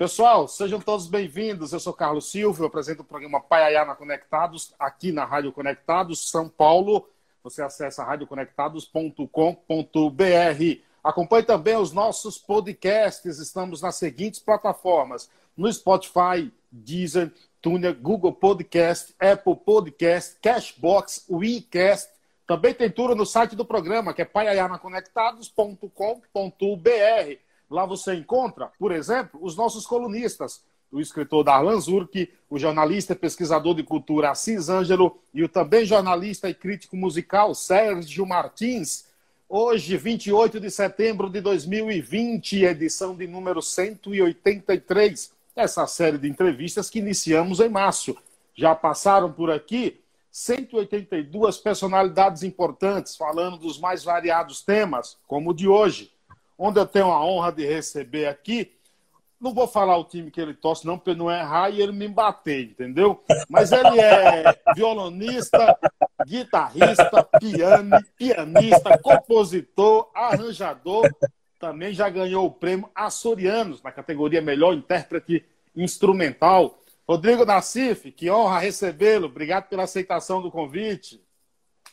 Pessoal, sejam todos bem-vindos. Eu sou Carlos Silva, eu apresento o programa Paiayana Conectados aqui na Rádio Conectados São Paulo. Você acessa radioconectados.com.br. Acompanhe também os nossos podcasts. Estamos nas seguintes plataformas: no Spotify, Deezer, TuneIn, Google Podcast, Apple Podcast, Cashbox, WeCast. Também tem tudo no site do programa, que é paiayanaconectados.com.br. Lá você encontra, por exemplo, os nossos colunistas, o escritor Darlan Zurk, o jornalista e pesquisador de cultura Assis Ângelo e o também jornalista e crítico musical Sérgio Martins. Hoje, 28 de setembro de 2020, edição de número 183. Essa série de entrevistas que iniciamos em março. Já passaram por aqui 182 personalidades importantes, falando dos mais variados temas, como o de hoje, onde eu tenho a honra de receber aqui. Não vou falar o time que ele torce, não, porque não é errar e ele me bater, entendeu? Mas ele é violonista, guitarrista, piano, pianista, compositor, arranjador. Também já ganhou o prêmio Açorianos na categoria Melhor Intérprete Instrumental. Rodrigo Nassif, que honra recebê-lo. Obrigado pela aceitação do convite.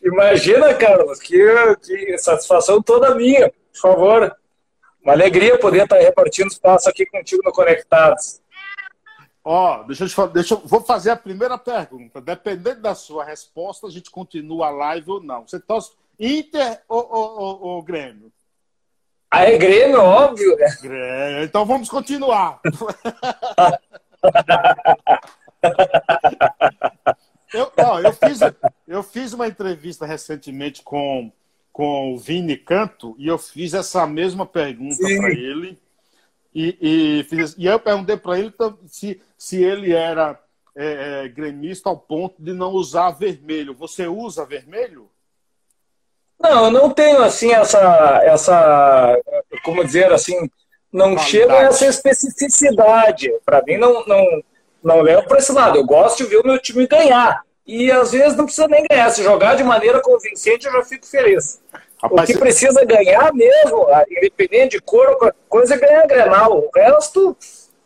Imagina, Carlos, que, que satisfação toda minha. Por favor, uma alegria poder estar repartindo espaço aqui contigo no Conectados. Ó, oh, deixa eu te falar, deixa eu, vou fazer a primeira pergunta. Dependendo da sua resposta, a gente continua a live ou não. Você torce Inter ou, ou, ou, ou Grêmio? Ah, é Grêmio, óbvio, né? Grêmio. Então vamos continuar. eu, ó, eu, fiz, eu fiz uma entrevista recentemente com, com o Vini Canto e eu fiz essa mesma pergunta para ele. E, e, fiz, e eu perguntei para ele se, se ele era é, é, gremista ao ponto de não usar vermelho. Você usa vermelho? Não, eu não tenho assim essa, essa como dizer assim, não chega a essa especificidade. Para mim, não, não, não levo para esse lado. Eu gosto de ver o meu time ganhar. E às vezes não precisa nem ganhar. Se jogar de maneira convincente, eu já fico feliz. Rapaz, o que precisa ganhar mesmo, independente de cor, coisa é ganhar Grenal. O resto.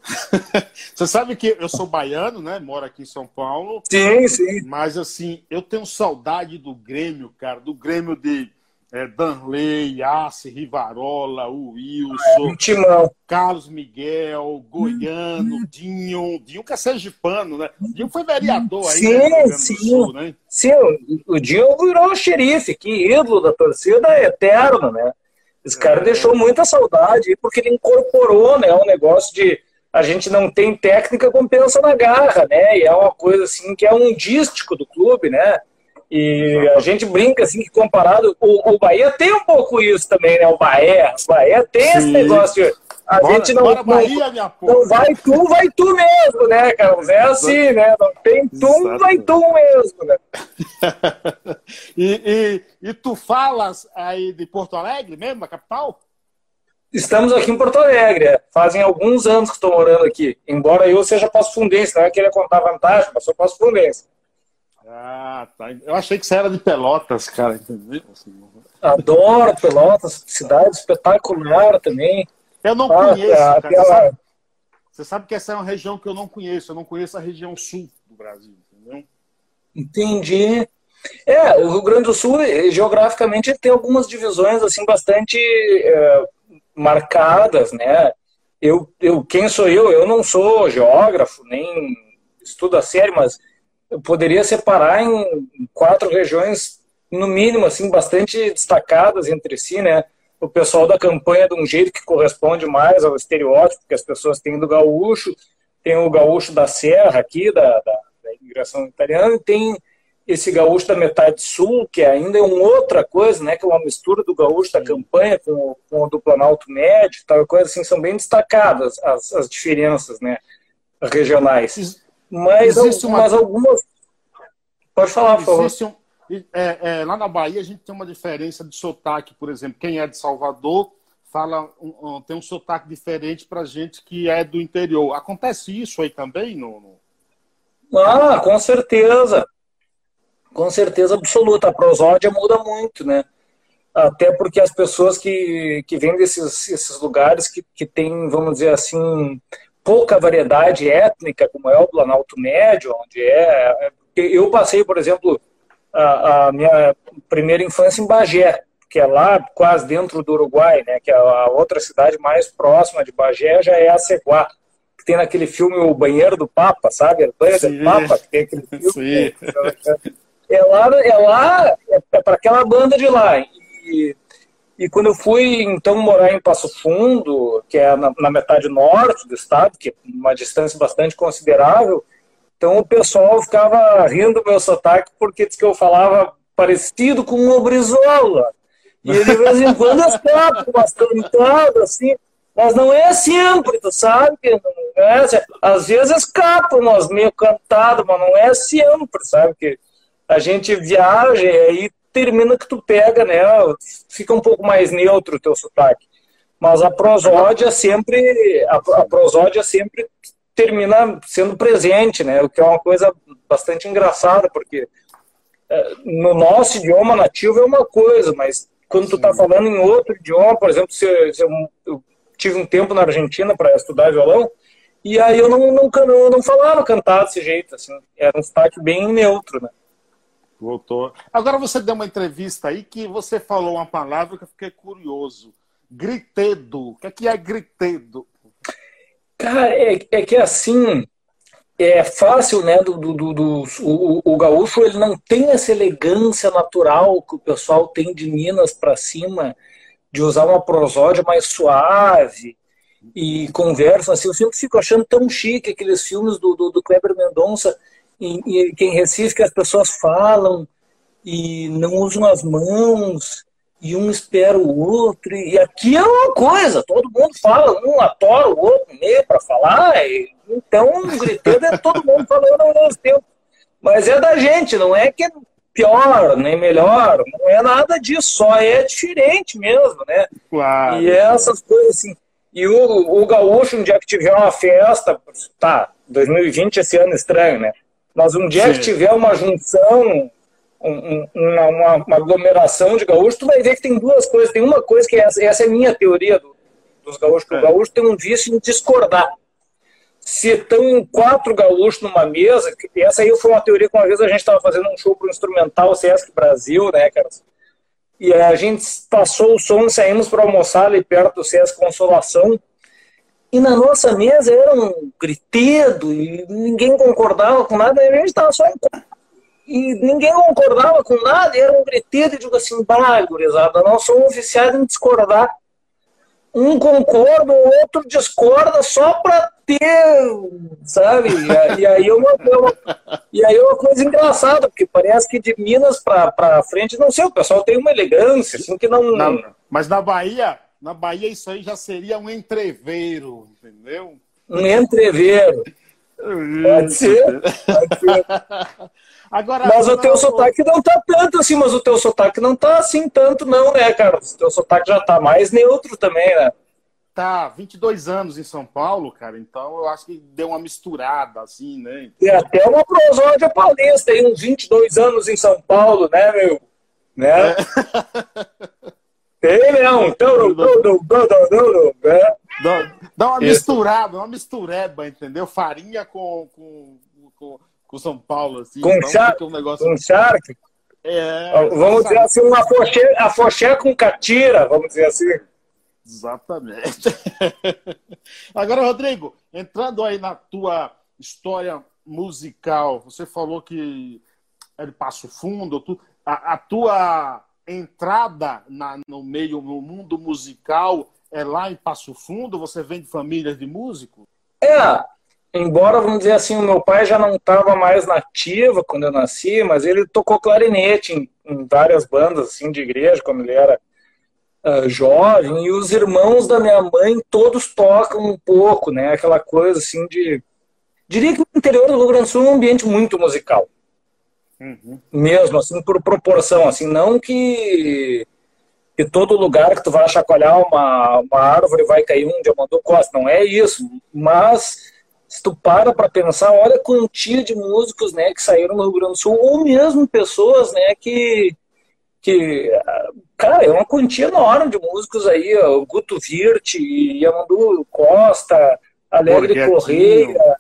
Você sabe que eu sou baiano, né? Moro aqui em São Paulo. Sim, sim. Mas assim, eu tenho saudade do Grêmio, cara, do Grêmio de é, Danley, Yace, Rivarola, Wilson, é, Carlos Miguel, Goiano, hum. Dinho, Dinho que é sergipano, né? Dinho foi vereador aí, sim, né, sim. Sul, né? Sim, o Dinho virou xerife, que ídolo da torcida é eterno, né? Esse cara é. deixou muita saudade, porque ele incorporou, né, um negócio de a gente não tem técnica, compensa na garra, né? E é uma coisa assim que é um dístico do clube, né? E a gente brinca assim que comparado, o, o Bahia tem um pouco isso também, né? O Bahia, o Bahia tem Sim. esse negócio. A bora, gente não, bora Bahia, minha não vai tu, vai tu mesmo, né, Carlos? É assim, né? Não tem tu, vai tu mesmo, né? e, e, e tu falas aí de Porto Alegre mesmo, a capital? Estamos aqui em Porto Alegre. É. Fazem alguns anos que estou morando aqui. Embora eu seja Passo Fundense, não é querer contar vantagem, mas sou Passo Fundense. Ah, tá. Eu achei que você era de Pelotas, cara, entendeu? Adoro Pelotas, cidade espetacular também. Eu não ah, conheço, cara. Aquela... Você, sabe, você, sabe, que essa é uma região que eu não conheço. Eu não conheço a região sul do Brasil, entendeu? Entendi. É, o Rio Grande do Sul, geograficamente, tem algumas divisões assim bastante é, marcadas, né? Eu, eu, quem sou eu? Eu não sou geógrafo, nem estudo a sério, mas poderia separar em quatro regiões, no mínimo, assim, bastante destacadas entre si, né? O pessoal da campanha de um jeito que corresponde mais ao estereótipo que as pessoas têm do gaúcho, tem o gaúcho da serra aqui, da, da, da imigração italiana, e tem esse gaúcho da metade sul, que ainda é uma outra coisa, né? Que é uma mistura do gaúcho da campanha com, com o do Planalto Médio, tal coisa assim, são bem destacadas as, as diferenças, né? Regionais. Mas, Existe uma... mas algumas. Pode falar, por favor. Um... É, é, lá na Bahia a gente tem uma diferença de sotaque, por exemplo. Quem é de Salvador fala um, um, tem um sotaque diferente para gente que é do interior. Acontece isso aí também? No, no... Ah, com certeza. Com certeza absoluta. A prosódia muda muito, né? Até porque as pessoas que, que vêm desses esses lugares que, que têm, vamos dizer assim, pouca variedade étnica, como é o Planalto Médio, onde é. é eu passei, por exemplo, a, a minha primeira infância em Bagé, que é lá quase dentro do Uruguai, né? Que é a outra cidade mais próxima de Bagé já é a Ceguá, que tem naquele filme O Banheiro do Papa, sabe? O Banheiro Sim. do Papa, que tem aquele filme. Sim. É lá, é lá, é, é para aquela banda de lá. E, e quando eu fui, então, morar em Passo Fundo, que é na, na metade norte do estado, que é uma distância bastante considerável, então o pessoal ficava rindo do meu sotaque porque disse que eu falava parecido com uma Brizola. E de vez em quando escapa umas cantadas assim, mas não é sempre, tu sabe? Não é, às vezes escapa umas meio cantadas, mas não é sempre, sabe? Que a gente viaja e aí termina que tu pega, né? Fica um pouco mais neutro o teu sotaque. Mas a prosódia sempre, a, a prosódia sempre termina sendo presente, né? O que é uma coisa bastante engraçada, porque é, no nosso idioma nativo é uma coisa, mas quando tu está falando em outro idioma, por exemplo, se, se eu, eu, tive um tempo na Argentina para estudar violão, e aí eu não, nunca não, não falava cantar desse jeito, assim, era um sotaque bem neutro, né? Voltou. Agora você deu uma entrevista aí que você falou uma palavra que eu fiquei curioso. Gritedo. O que é que é gritedo? Cara, é, é que assim, é fácil, né? Do, do, do, o, o, gaúcho ele não tem essa elegância natural que o pessoal tem de Minas para cima, de usar uma prosódia mais suave e conversa assim. Eu sempre fico achando tão chique aqueles filmes do, do, do Kleber Mendonça, em, em, em Recife, que as pessoas falam e não usam as mãos e um espera o outro. E aqui é uma coisa, todo mundo fala, um atora o outro meio para falar. E, então, gritando é todo mundo falando ao mesmo tempo. Mas é da gente, não é que é pior, nem melhor, não é nada disso, só é diferente mesmo, né? Claro. E essas coisas assim. E o, o gaúcho, um dia que tiver uma festa, tá, 2020 esse ano estranho, né? Mas um dia Sim. que tiver uma junção um, uma, uma, uma, aglomeração de gaúchos, tu vai ver que tem duas coisas. Tem uma coisa que é essa, essa é a minha teoria do, dos gaúchos, que é. o gaúcho tem um vício em discordar. Se estão quatro gaúchos numa mesa, essa aí foi uma teoria que uma vez a gente estava fazendo um show para o instrumental Sesc Brasil, né, cara? E a gente passou o som, saímos para almoçar ali perto do Sesc Consolação. E na nossa mesa era um gritedo e ninguém concordava com nada, e a gente estava só em e ninguém concordava com nada, era um griteiro, e digo assim, bah, gurizada, nós somos viciados em discordar. Um concorda, o outro discorda só para ter, sabe? E, aí é uma, é e aí é uma coisa engraçada, porque parece que de Minas para frente, não sei, o pessoal tem uma elegância, assim, que não... Na, mas na Bahia, na Bahia isso aí já seria um entreveiro, entendeu? Um entreveiro. Pode ser, pode ser. Agora, mas o teu sotaque não tá tanto assim, mas o teu sotaque não tá assim tanto não, né, cara? O teu sotaque já tá mais neutro também, né? Tá, 22 anos em São Paulo, cara, então eu acho que deu uma misturada, assim, né? Tem até uma prosódia paulista aí, uns 22 anos em São Paulo, né, meu? Né? É. Tem, não. Então, né? Dá uma misturada, uma mistureba, entendeu? Farinha com, com, com com São Paulo, assim. Com então, Shark, um negócio... com Shark. É, vamos dizer assim, uma foché, a foché com catira, vamos dizer assim. Exatamente. Agora, Rodrigo, entrando aí na tua história musical, você falou que é de Passo Fundo, tu, a, a tua entrada na, no meio, no mundo musical é lá em Passo Fundo? Você vem de família de músicos? É, embora, vamos dizer assim, o meu pai já não estava mais nativa quando eu nasci, mas ele tocou clarinete em, em várias bandas assim, de igreja, quando ele era uh, jovem, e os irmãos da minha mãe todos tocam um pouco, né? Aquela coisa assim de. Diria que o interior do Rio Grande do Sul é um ambiente muito musical. Uhum. Mesmo, assim, por proporção, assim, não que que todo lugar que tu vai chacoalhar uma, uma árvore vai cair um diamante costa, não é isso, mas se tu para para pensar, olha a quantia de músicos, né, que saíram no Rio Grande do Sul, ou mesmo pessoas, né, que, que cara, é uma quantia enorme de músicos aí, o Guto Virt, Yamandu Costa, Alegre Correia,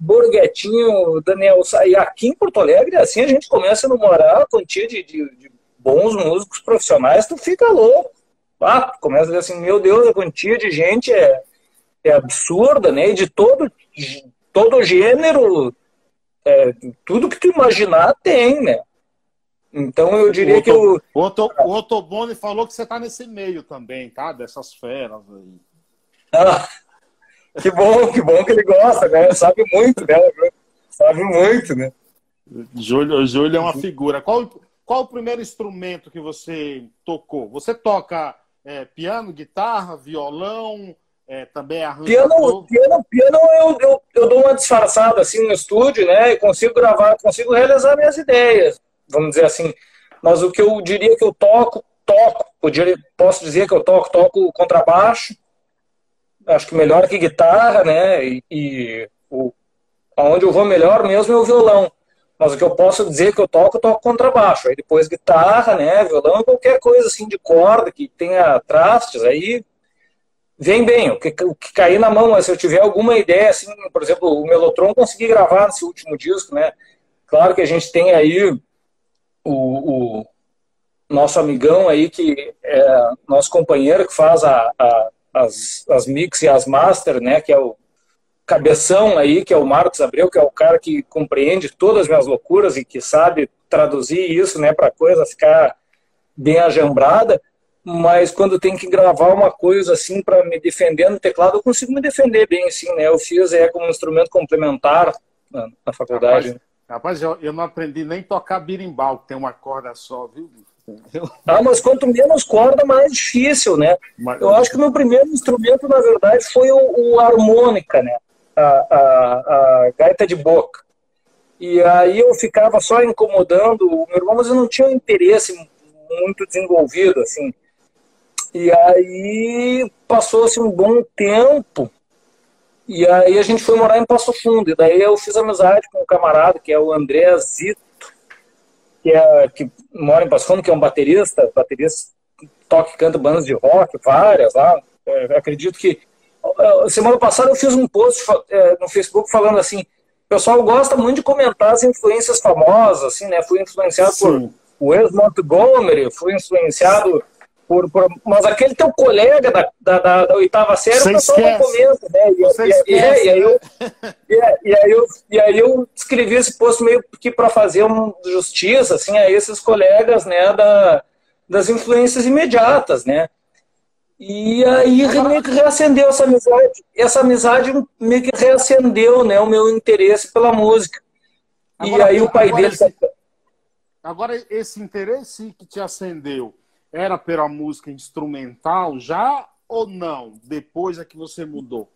Borguetinho, Daniel E aqui em Porto Alegre, assim, a gente começa a namorar a quantia de, de, de, bons músicos profissionais, tu fica louco. Ah, tu começa a dizer assim, meu Deus, a quantia de gente é, é absurda, né? E de todo, de todo gênero, é, tudo que tu imaginar tem, né? Então eu diria o que o. O, Otto, o falou que você tá nesse meio também, tá? Dessas feras aí. Ah, que bom, que bom que ele gosta, né? Sabe muito, né? Sabe muito, né? Júlio, Júlio é uma figura. Qual, qual o primeiro instrumento que você tocou? Você toca é, piano, guitarra, violão, é, também arranjador? Piano, piano, piano eu, eu, eu dou uma disfarçada assim no estúdio, né? E consigo gravar, consigo realizar minhas ideias, vamos dizer assim. Mas o que eu diria que eu toco, toco. Podia, posso dizer que eu toco, toco contrabaixo, acho que melhor que guitarra, né? E, e o, onde eu vou melhor mesmo é o violão. Mas o que eu posso dizer que eu toco, eu toco contrabaixo. Aí depois guitarra, né? Violão, qualquer coisa assim de corda que tenha trastes, aí vem bem. O que, o que cair na mão, se eu tiver alguma ideia, assim, por exemplo, o Melotron consegui gravar nesse último disco, né? Claro que a gente tem aí o, o nosso amigão aí, que é nosso companheiro que faz a, a as, as mix e as master, né, que é o cabeção aí, que é o Marcos Abreu, que é o cara que compreende todas as minhas loucuras e que sabe traduzir isso, né, para coisa ficar bem ajambrada, mas quando tem que gravar uma coisa assim para me defender no teclado, eu consigo me defender bem assim, né? Eu fiz é como um instrumento complementar na, na faculdade. Rapaz, rapaz eu, eu, não aprendi nem tocar birimbau, que tem uma corda só, viu? Ah, mas quanto menos corda, mais difícil, né? Mas... Eu acho que o meu primeiro instrumento, na verdade, foi o, o harmônica, né? A, a, a, gaita de boca. E aí eu ficava só incomodando o meu irmão, mas eu não tinha um interesse muito desenvolvido, assim. E aí passou-se um bom tempo, e aí a gente foi morar em Passo Fundo. E daí eu fiz amizade com um camarada, que é o André Zito, que, é, que mora em Passo que é um baterista, baterista toca e canta bandas de rock, várias lá. É, acredito que. Semana passada eu fiz um post é, no Facebook falando assim: o pessoal gosta muito de comentar as influências famosas, assim, né? Fui influenciado Sim. por Wes Montgomery, fui influenciado por, por, mas aquele teu colega da, da, da, da oitava série, Você o pessoal não comenta, né? E, Você e, esquece, e, aí eu, e, e, aí eu, e aí eu escrevi esse post meio que para fazer uma justiça assim, a esses colegas né, da, das influências imediatas, né? E aí meio que reacendeu essa amizade. Essa amizade meio que reacendeu né, o meu interesse pela música. Agora, e aí o pai dele. Esse, agora, esse interesse que te acendeu era pela música instrumental já ou não? Depois é que você mudou?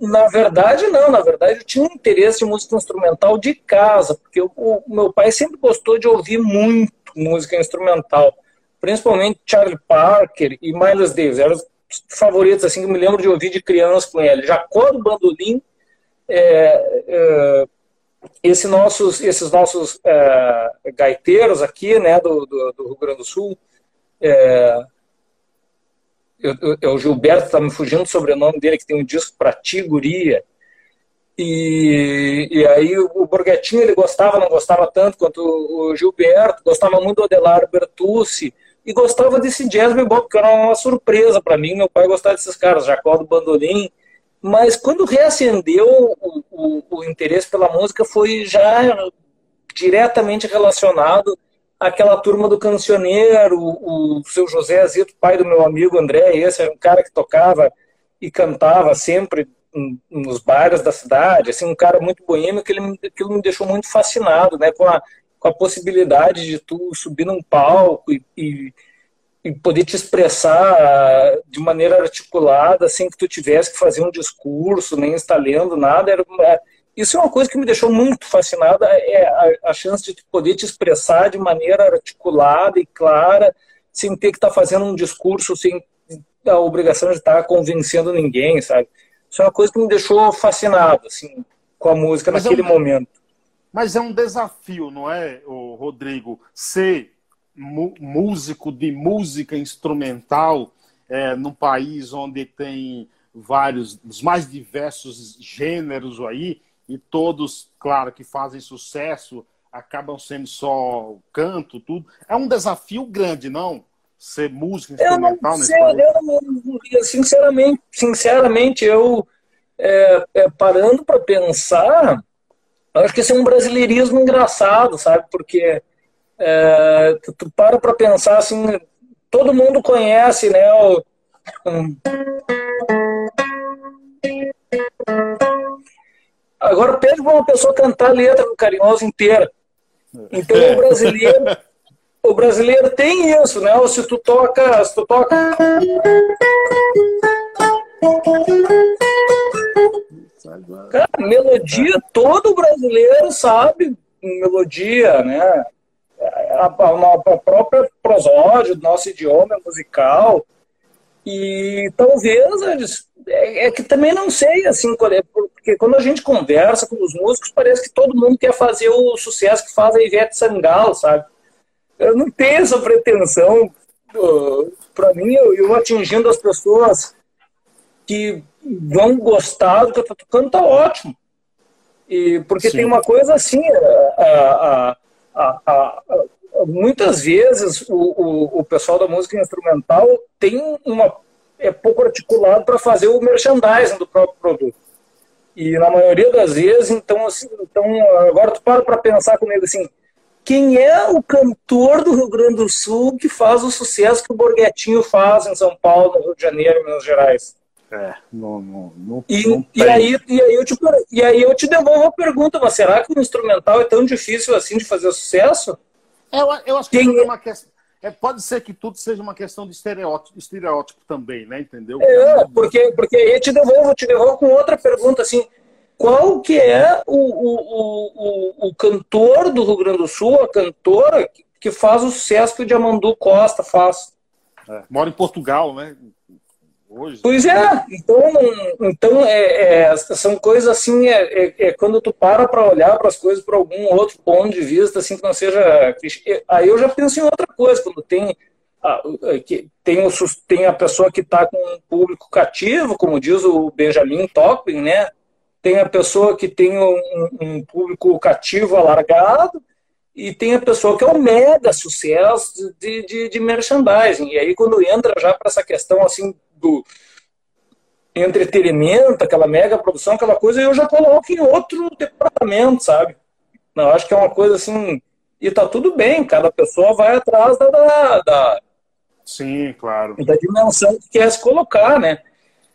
Na verdade, não. Na verdade, eu tinha um interesse de música instrumental de casa, porque o, o meu pai sempre gostou de ouvir muito música instrumental, principalmente Charlie Parker e Miles Davis. Eram os favoritos assim que eu me lembro de ouvir de criança com ele. Jacó do Bandolim, é, é, esse nossos, esses nossos é, gaiteiros aqui, né, do, do, do Rio Grande do Sul, é, eu, eu, o Gilberto está me fugindo o sobrenome dele, que tem um disco para Tiguria. E, e aí o Borghettini ele gostava, não gostava tanto quanto o Gilberto, gostava muito do Adelar Bertucci e gostava desse jazz bebop, que era uma surpresa para mim, meu pai gostava desses caras, Jacó do Bandolim. Mas quando reacendeu o, o, o interesse pela música foi já diretamente relacionado aquela turma do cancioneiro, o, seu José Azito, pai do meu amigo André, esse era um cara que tocava e cantava sempre nos bares da cidade, assim, um cara muito boêmio, que ele, aquilo me deixou muito fascinado, né, com a, com a possibilidade de tu subir num palco e, e, e poder te expressar de maneira articulada, sem que tu tivesse que fazer um discurso, nem estar lendo nada, era, isso é uma coisa que me deixou muito fascinada, é a, a chance de poder te expressar de maneira articulada e clara, sem ter que estar tá fazendo um discurso, sem a obrigação de estar tá convencendo ninguém, sabe? Isso é uma coisa que me deixou fascinado, assim, com a música mas naquele é um, momento. Mas é um desafio, não é, Rodrigo, ser músico de música instrumental é, num país onde tem vários, dos mais diversos gêneros aí, e todos, claro, que fazem sucesso, acabam sendo só canto, tudo. É um desafio grande, não? Ser músico instrumental nesse país? Eu, sinceramente, sinceramente, eu é, é, parando para pensar, acho que esse é um brasileirismo engraçado, sabe? Porque é, tu, tu, para para pensar assim, todo mundo conhece, né? O. Agora pede para uma pessoa cantar a letra do Carinhoso inteira. Então o brasileiro, o brasileiro tem isso, né? Ou se tu toca, se tu toca Cara, melodia, todo brasileiro sabe melodia, né? A, a, a própria prosódia do nosso idioma musical. E talvez é, é, que também não sei, assim, é, porque quando a gente conversa com os músicos, parece que todo mundo quer fazer o sucesso que faz a Ivete Sangalo, sabe? Eu não tenho essa pretensão. Para mim, eu, eu atingindo as pessoas que vão gostar do que eu estou tocando, tá ótimo. E, porque Sim. tem uma coisa assim, a, a, a, muitas vezes o, o, o, pessoal da música instrumental tem uma é pouco articulado para fazer o merchandising do próprio produto. E na maioria das vezes, então, assim, então agora tu para para pensar comigo assim, quem é o cantor do Rio Grande do Sul que faz o sucesso que o Borghetinho faz em São Paulo, no Rio de Janeiro, em Minas Gerais? É, não, não, não, e, não e, aí, e, aí eu te, e aí eu te devolvo a pergunta, mas será que o instrumental é tão difícil assim de fazer sucesso? Eu, eu acho que Quem... é uma questão. É, pode ser que tudo seja uma questão de estereótipo, estereótipo também, né? Entendeu? É, porque, porque aí eu te devolvo, te devolvo com outra pergunta, assim, qual que é o, o, o, o, cantor do Rio Grande do Sul, a cantora que faz o sucesso que o Diamandu Costa faz? É, mora em Portugal, né? Hoje. Pois é, então, então é, é são coisas assim, é, é, é quando tu para para olhar para as coisas por algum outro ponto de vista, assim, que não seja. Aí eu já penso em outra coisa, quando tem. A, que tem, o, tem a pessoa que está com um público cativo, como diz o Benjamin Topping, né? Tem a pessoa que tem um, um público cativo alargado, e tem a pessoa que é um mega sucesso de, de, de merchandising. E aí, quando entra já para essa questão assim do entretenimento, aquela mega produção, aquela coisa, eu já coloco em outro departamento, sabe? Não, acho que é uma coisa assim. E tá tudo bem, cada pessoa vai atrás da. da, da Sim, claro. Da dimensão que quer se colocar, né?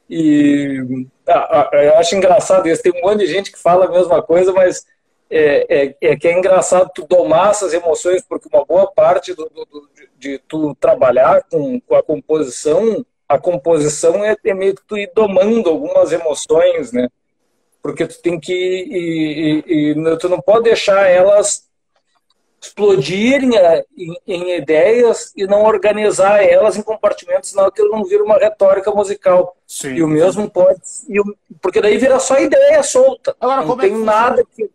E ah, ah, eu acho engraçado isso. Tem um monte de gente que fala a mesma coisa, mas é, é, é que é engraçado tu domar essas emoções, porque uma boa parte do, do, do de tu trabalhar com, com a composição a composição é, é, meio que tu ir domando algumas emoções, né? Porque tu tem que. E, e, e tu não pode deixar elas explodirem é, em, em, ideias e não organizar elas em compartimentos, senão aquilo não vira uma retórica musical. Sim. E o mesmo pode. E o, porque daí vira só ideia solta. Agora, não tem é que nada que.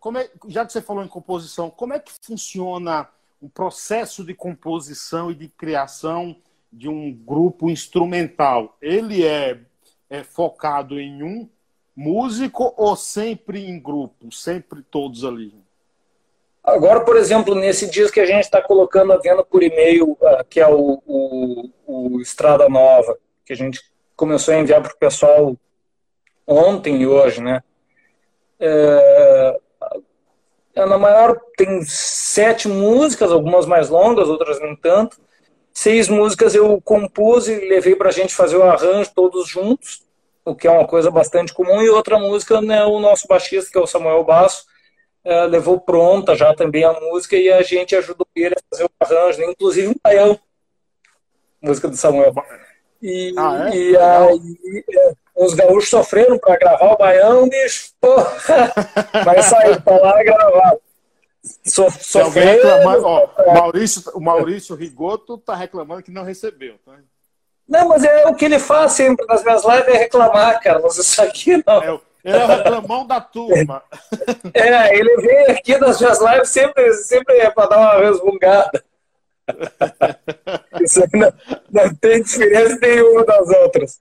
Como é, já que você falou em composição, como é que funciona o processo de composição e de criação? De um grupo instrumental, ele é, é focado em um músico ou sempre em grupo, sempre todos ali? Agora, por exemplo, nesse disco que a gente está colocando a venda por e-mail, uh, que é o, o, o, Estrada Nova, que a gente começou a enviar para o pessoal ontem e hoje, né? É, é, na maior tem sete músicas, algumas mais longas, outras nem tanto seis músicas eu compus e levei para a gente fazer o arranjo todos juntos, o que é uma coisa bastante comum, e outra música, né, o nosso baixista, que é o Samuel Basso, é, levou pronta já também a música e a gente ajudou ele a fazer o arranjo, né, inclusive um baião, música do Samuel. E, ah, é? e aí é, os gaúchos sofreram para gravar o baião, bicho, porra, vai sair para lá gravar. So, sofrendo, ó, Maurício, o Maurício Rigoto está reclamando que não recebeu. Tá? Não, mas é o que ele faz sempre nas minhas lives é reclamar, cara. Mas isso aqui não. É, ele é o reclamão da turma. É, ele vem aqui nas minhas lives sempre, sempre é para dar uma resmungada. Isso aí não, não tem diferença nenhuma das outras.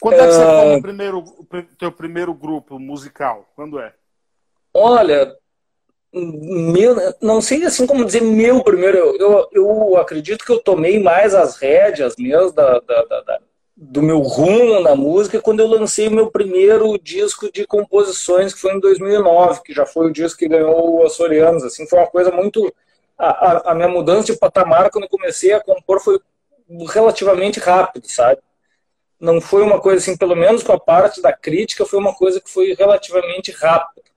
Quando é que você uh... o primeiro, teu primeiro grupo musical? Quando é? Olha, meu, não sei assim como dizer meu primeiro. Eu, eu, eu acredito que eu tomei mais as rédeas mesmo da, da, da, da, do meu rumo na música quando eu lancei meu primeiro disco de composições, que foi em 2009, que já foi o disco que ganhou o Açorianos. Assim, foi uma coisa muito. A, a, a minha mudança de patamar quando eu comecei a compor foi relativamente rápido, sabe? não foi uma coisa assim, pelo menos com a parte da crítica, foi uma coisa que foi relativamente rápida.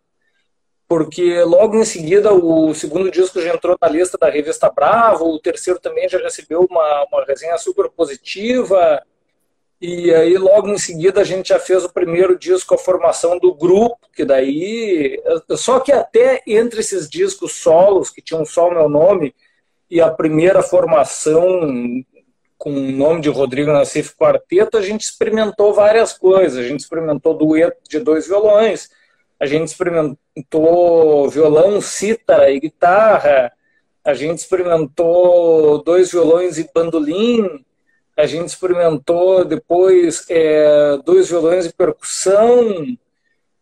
Porque logo em seguida o segundo disco já entrou na lista da revista Bravo, o terceiro também já recebeu uma, uma resenha super positiva. E aí logo em seguida a gente já fez o primeiro disco, a formação do grupo, que daí. Só que até entre esses discos solos, que tinham só o meu nome, e a primeira formação com o nome de Rodrigo Nassif Quarteto, a gente experimentou várias coisas. A gente experimentou dueto de dois violões, a gente experimentou violão, cítara e guitarra, a gente experimentou dois violões e bandolim, a gente experimentou depois é, dois violões e percussão,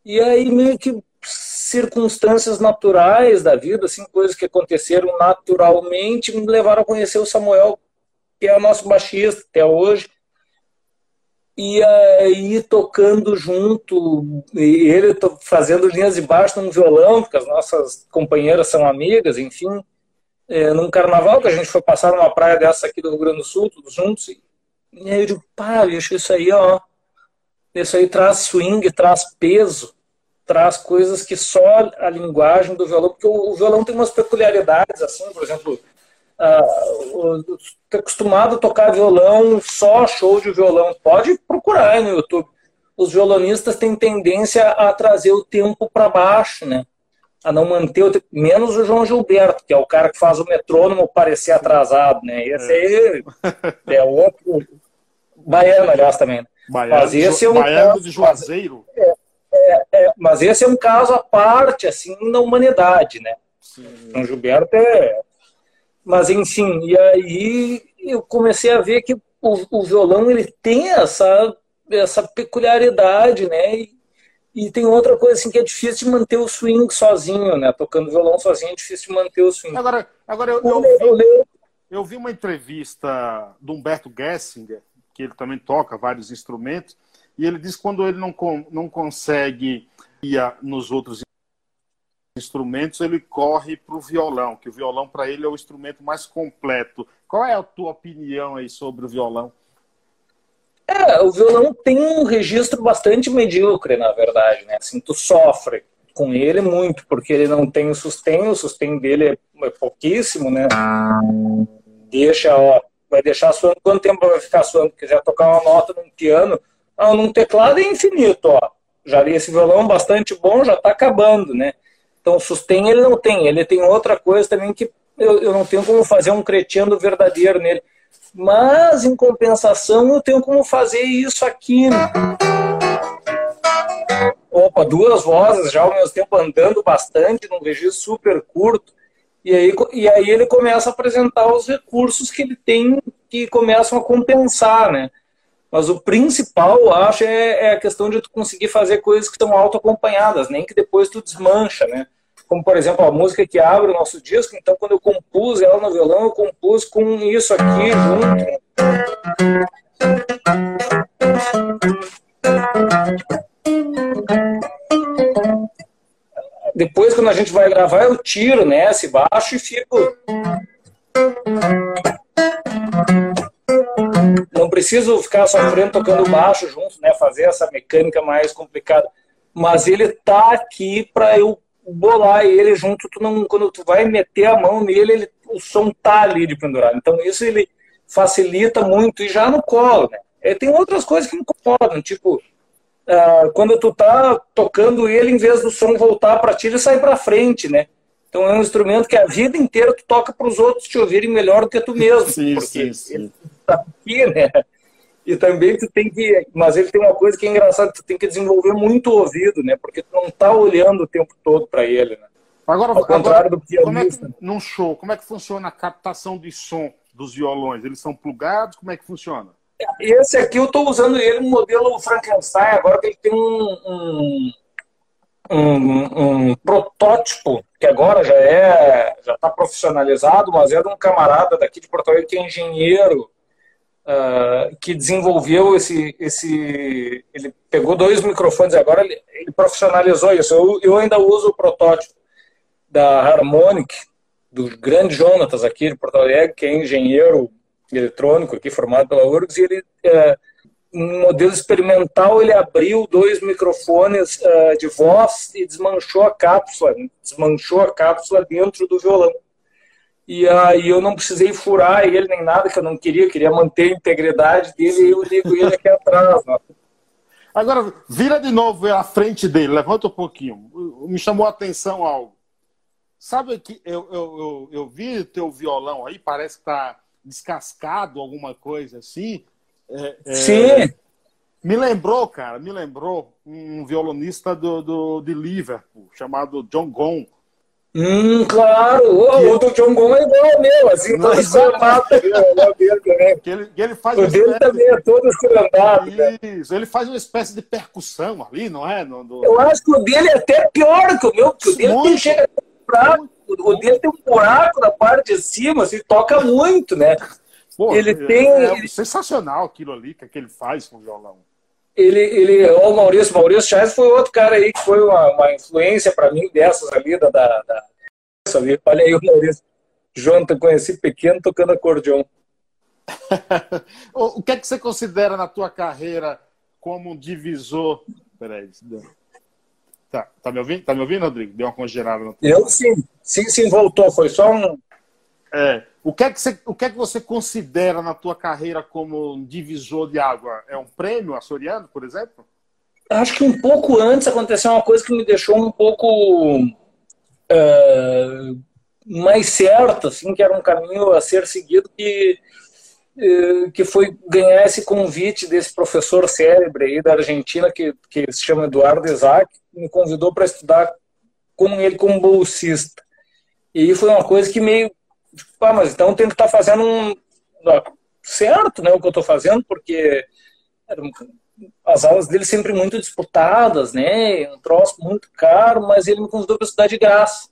e aí meio que circunstâncias naturais da vida, assim, coisas que aconteceram naturalmente, me levaram a conhecer o Samuel que é o nosso baixista até hoje. E aí tocando junto, e ele fazendo linhas de baixo no violão, porque as nossas companheiras são amigas, enfim. É, num carnaval que a gente foi passar numa praia dessa aqui do Rio Grande do Sul, todos juntos. E, e aí eu digo, pá, bicho, isso aí, ó. Isso aí traz swing, traz peso, traz coisas que só a linguagem do violão, porque o, o violão tem umas peculiaridades, assim, por exemplo, uh, acostumado a tocar violão, só show de violão. Pode procurar aí no YouTube. Os violonistas têm tendência a trazer o tempo para baixo, né? A não manter o tempo. Menos o João Gilberto, que é o cara que faz o metrônomo parecer atrasado, né? Esse aí é outro. Baiano, aliás, também. Né? Baiano, mas esse é um Baiano caso, de Juazeiro. É, é, é, mas esse é um caso à parte, assim, na humanidade, né? Sim. João Gilberto é mas, enfim, e aí eu comecei a ver que o, o violão ele tem essa, essa peculiaridade, né? E, e, tem outra coisa assim que é difícil de manter o swing sozinho, né? Tocando violão sozinho é difícil de manter o swing. Agora, agora eu, eu, eu, vi, eu vi uma entrevista do Humberto Gessinger, que ele também toca vários instrumentos, e ele diz que quando ele não, não consegue ir nos outros instrumentos, ele corre para o violão, que o violão para ele é o instrumento mais completo. Qual é a tua opinião aí sobre o violão? É, o violão tem um registro bastante medíocre, na verdade, né? Assim, tu sofre com ele muito, porque ele não tem o sustento, o sustento dele é, é pouquíssimo, né? Deixa, ó, vai deixar suando, quanto tempo vai ficar suando? Quiser tocar uma nota num piano, não, num teclado é infinito, ó. Já li esse violão bastante bom, já tá acabando, né? Então, sustain ele não tem. Ele tem outra coisa também que eu, eu não tenho como fazer um cretendo verdadeiro nele. Mas, em compensação, eu tenho como fazer isso aqui. Né? Opa, duas vozes já ao mesmo tempo andando bastante, num registro super curto. E aí, e aí ele começa a apresentar os recursos que ele tem que começam a compensar, né? Mas o principal, eu acho, é, é, a questão de tu conseguir fazer coisas que estão auto-acompanhadas, nem que depois tu desmancha, né? Como, por exemplo, a música que abre o nosso disco. Então, quando eu compus ela no violão, eu compus com isso aqui junto. Depois, quando a gente vai gravar, eu tiro né, baixo e fico não preciso ficar sofrendo tocando baixo junto, né? Fazer essa mecânica mais complicada. Mas ele tá aqui para eu bolar ele junto. Tu não, quando tu vai meter a mão nele, ele, o som tá ali de pendurado. Então isso ele facilita muito e já no colo, né? É, tem outras coisas que me incomodam, tipo uh, quando tu tá tocando ele, em vez do som voltar para ti, ele sai para frente, né? Então é um instrumento que a vida inteira tu toca para os outros te ouvirem melhor do que tu mesmo. Sim, porque sim, sim. Aqui, né? E também tu tem que. Mas ele tem uma coisa que é engraçada, tu tem que desenvolver muito o ouvido, né? Porque tu não tá olhando o tempo todo para ele, né? Agora, Ao contrário agora, do pianista. Como é que, num show, como é que funciona a captação de som dos violões? Eles são plugados? Como é que funciona? esse aqui eu estou usando ele no modelo Frankenstein, agora que ele tem um, um, um, um, protótipo, que agora já é já está profissionalizado, mas é de um camarada daqui de Porto Alegre que é engenheiro, uh, que desenvolveu esse, esse. Ele pegou dois microfones, agora ele, ele profissionalizou isso. Eu, eu ainda uso o protótipo da Harmonic, do grande Jonatas aqui de Porto Alegre, que é engenheiro eletrônico aqui formado pela URGS, e ele, é, um modelo experimental, ele abriu dois microfones uh, de voz e desmanchou a cápsula, desmanchou a cápsula dentro do violão. E aí eu não precisei furar ele nem nada, que eu não queria, queria manter a integridade dele, e eu ligo ele aqui atrás. Né? Agora, vira de novo à frente dele, levanta um pouquinho. Me chamou a atenção algo. Sabe que eu, eu, eu, eu vi teu violão aí, parece que tá descascado, alguma coisa assim. É, é, Sim. Me lembrou, cara, me lembrou um violonista do, do, de Liverpool, chamado John Gong. Hum, claro, o, o do John Gong é igual ao meu, assim, todo escurandado. que ele, que ele faz o dele espécie... também é todo escurandado. Isso, ele faz uma espécie de percussão ali, não é? No, do... Eu acho que o dele é até pior que o meu, porque o dele muito, chega fraco o dele tem um buraco na parte de cima, assim, toca muito, né? Pô, ele é, tem. É, sensacional aquilo ali que, que ele faz com o violão. Ele, ele, o Maurício, Maurício Chaves foi outro cara aí que foi uma, uma influência para mim dessas ali da, da, da. Olha aí o Maurício. Jonathan, conheci pequeno tocando acordeon. o que é que você considera na tua carreira como um divisor? Peraí, Tá, tá me ouvindo? Tá me ouvindo, Rodrigo? Deu uma congelada no Eu sim. Sim, sim, voltou. Foi só um. É. O que, é que você, o que é que você considera na tua carreira como um divisor de água? É um prêmio açoriano, por exemplo? Acho que um pouco antes aconteceu uma coisa que me deixou um pouco uh, mais certo, assim, que era um caminho a ser seguido, que, uh, que foi ganhar esse convite desse professor célebre aí da Argentina, que, que se chama Eduardo Isaac, me convidou para estudar com ele como bolsista. E foi uma coisa que meio. Tipo, ah, mas então tem que estar tá fazendo um. Certo, né? O que eu estou fazendo, porque as aulas dele sempre muito disputadas, né? Um troço muito caro, mas ele me convidou para estudar de graça.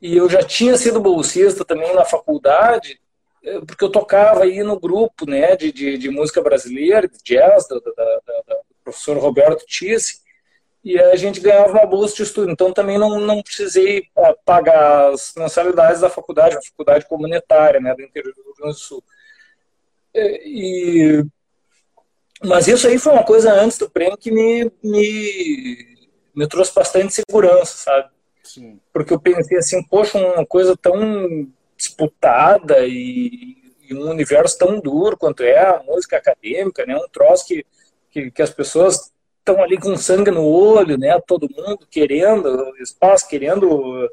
E eu já tinha sido bolsista também na faculdade, eh, porque eu tocava aí no grupo, né? De, de, de música brasileira, de jazz, do, professor Roberto Tisse e a gente ganhava uma bolsa de estudo. Então também não, não precisei é, pagar as mensalidades da faculdade, a faculdade comunitária né, do interior do Rio Grande do Sul. É, e, mas isso aí foi uma coisa antes do prêmio que me, me, me trouxe bastante segurança, sabe? Sim. Porque eu pensei assim, poxa, uma coisa tão disputada e, e, um universo tão duro quanto é a música acadêmica, né? Um troço que, que, que as pessoas estão ali com sangue no olho, né? Todo mundo querendo espaço, querendo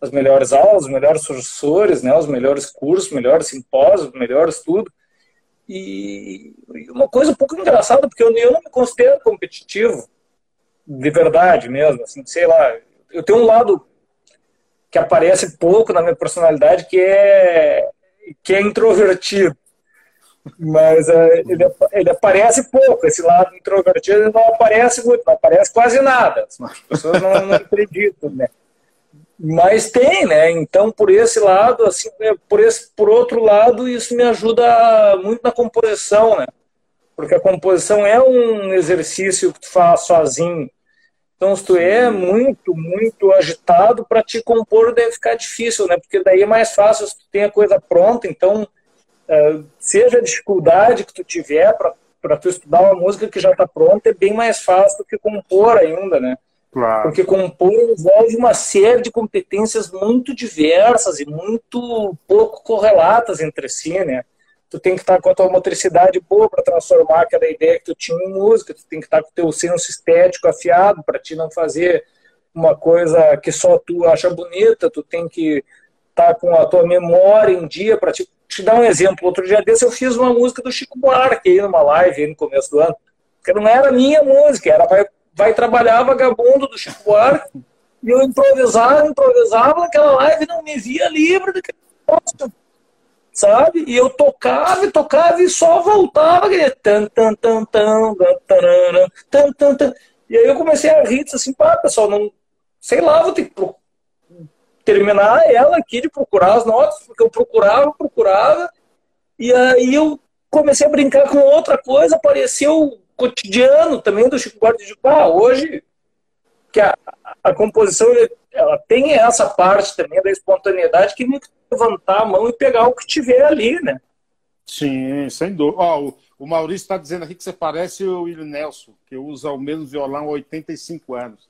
as melhores aulas, os melhores professores, né? Os melhores cursos, melhores simpósios, melhores tudo. E uma coisa um pouco engraçada, porque eu, não me considero competitivo, de verdade mesmo, assim, sei lá. Eu tenho um lado que aparece pouco na minha personalidade, que é que é introvertido. Mas uh, ele, ele, aparece pouco, esse lado introvertido não aparece muito, não aparece quase nada. As pessoas não, não acreditam, né? Mas tem, né? Então, por esse lado, assim, é, por, esse, por outro lado, isso me ajuda muito na composição, né? Porque a composição é um exercício que tu faz sozinho. Então, se tu é muito, muito agitado, para te compor deve ficar difícil, né? Porque daí é mais fácil se tu tem a coisa pronta, então seja a dificuldade que tu tiver para tu estudar uma música que já está pronta, é bem mais fácil do que compor ainda, né? Claro. Porque compor envolve uma série de competências muito diversas e muito pouco correlatas entre si, né? Tu tem que estar com a tua motricidade boa para transformar aquela ideia que tu tinha em música, tu tem que estar com o teu senso estético afiado para te não fazer uma coisa que só tu acha bonita, tu tem que estar com a tua memória em dia para te te dar um exemplo. Outro dia desse eu fiz uma música do Chico Buarque aí numa live aí no começo do ano. Que não era minha música, era vai, vai trabalhar vagabundo do Chico Buarque. E eu improvisava, improvisava naquela live, não me via livre daquele negócio. Sabe? E eu tocava, tocava e só voltava que tan tan tan tan tan tan tan. E aí eu comecei a rir, disse assim, pá, pessoal, não sei lá, vou ter que terminar ela aqui de procurar as notas, porque eu procurava, procurava, e aí eu comecei a brincar com outra coisa, apareceu o cotidiano também do Chico Buarque de ah, hoje que a, a composição ela tem essa parte também da espontaneidade que levantar a mão e pegar o que tiver ali, né? Sim, sem dúvida. Ó, o, o Maurício está dizendo aqui que você parece o William Nelson, que usa o mesmo violão há 85 anos.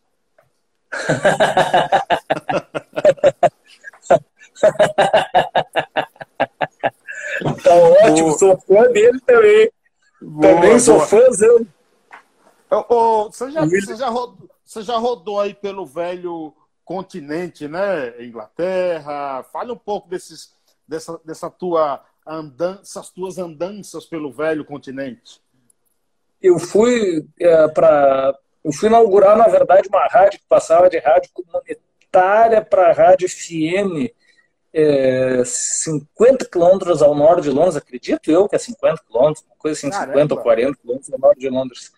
Tá ótimo, boa. sou fã dele também. Boa, também sou fãzão. Oh, você, já, você, já rodou, você já rodou aí pelo velho continente, né? Inglaterra. Fale um pouco desses, dessa, dessa tua andanças, tuas andanças pelo velho continente. Eu fui é, para eu fui inaugurar, na verdade, uma rádio que passava de rádio comunitária para rádio FM, é, 50 quilômetros ao norte de Londres, acredito eu que é 50 quilômetros, uma coisa assim, Caramba. 50 ou 40 quilômetros ao norte de Londres,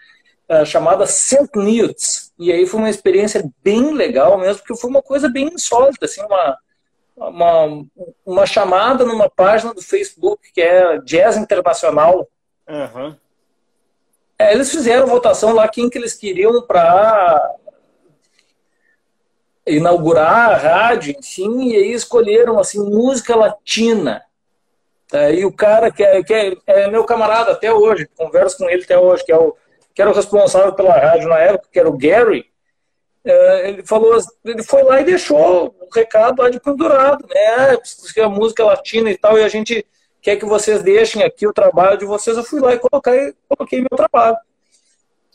é, chamada St. Newts. E aí foi uma experiência bem legal mesmo, porque foi uma coisa bem insólita, assim, uma, uma, uma chamada numa página do Facebook que é Jazz Internacional. Uhum. É, eles fizeram votação lá quem que eles queriam para inaugurar a rádio, enfim, e aí escolheram assim música latina. Aí o cara que é, que é, é, meu camarada até hoje, converso com ele até hoje, que é o que era o responsável pela rádio na época, que era o Gary. É, ele falou, ele foi lá e deixou o recado lá de pendurado, né? A música latina e tal, e a gente quer que vocês deixem aqui o trabalho de vocês. Eu fui lá e coloquei, coloquei meu trabalho.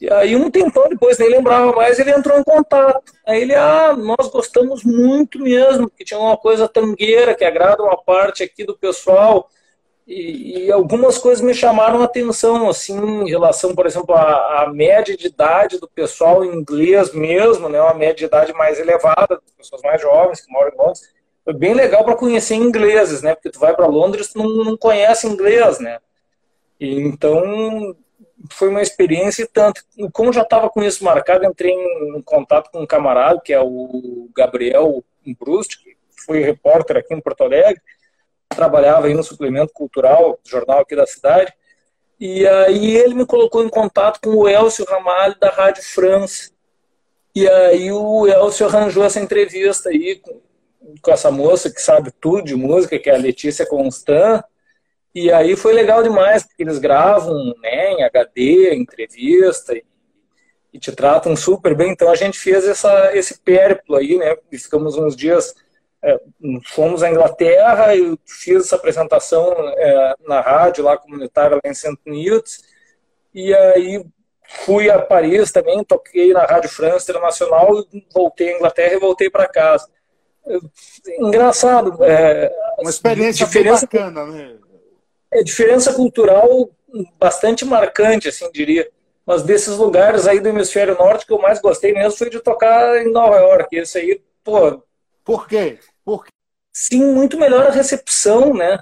E aí, um tempão depois, nem lembrava mais, ele entrou em contato. Aí ele, ah, nós gostamos muito mesmo, que tinha uma coisa tangueira que agrada uma parte aqui do pessoal. E, e, algumas coisas me chamaram a atenção, assim, em relação, por exemplo, à, à, média de idade do pessoal em inglês mesmo, né, uma média de idade mais elevada, pessoas mais jovens que moram em Londres foi bem legal para conhecer ingleses, né? Porque tu vai para Londres, tu não, não conhece inglês, né? E, então foi uma experiência e tanto. Como já estava com isso marcado, entrei em, contato com um camarada que é o Gabriel Brust, que foi repórter aqui em Porto Alegre, trabalhava aí no suplemento cultural, jornal aqui da cidade. E aí ele me colocou em contato com o Elcio Ramalho da Rádio France. E aí o Elcio arranjou essa entrevista aí com, essa moça que sabe tudo de música, que é a Letícia Constant. E aí foi legal demais, porque eles gravam né, em HD, entrevista, e, e te tratam super bem. Então a gente fez essa, esse périplo aí, né? Ficamos uns dias, é, fomos à Inglaterra, eu fiz essa apresentação é, na rádio lá comunitária lá em St. Newts, e aí fui a Paris também, toquei na Rádio França Internacional, voltei à Inglaterra e voltei para casa engraçado. É, Uma experiência diferença, bacana, né? É diferença cultural bastante marcante, assim, diria. Mas desses lugares aí do hemisfério norte que eu mais gostei mesmo foi de tocar em Nova York. Esse aí, pô. Por quê? Por quê? Sim, muito melhor a recepção, né?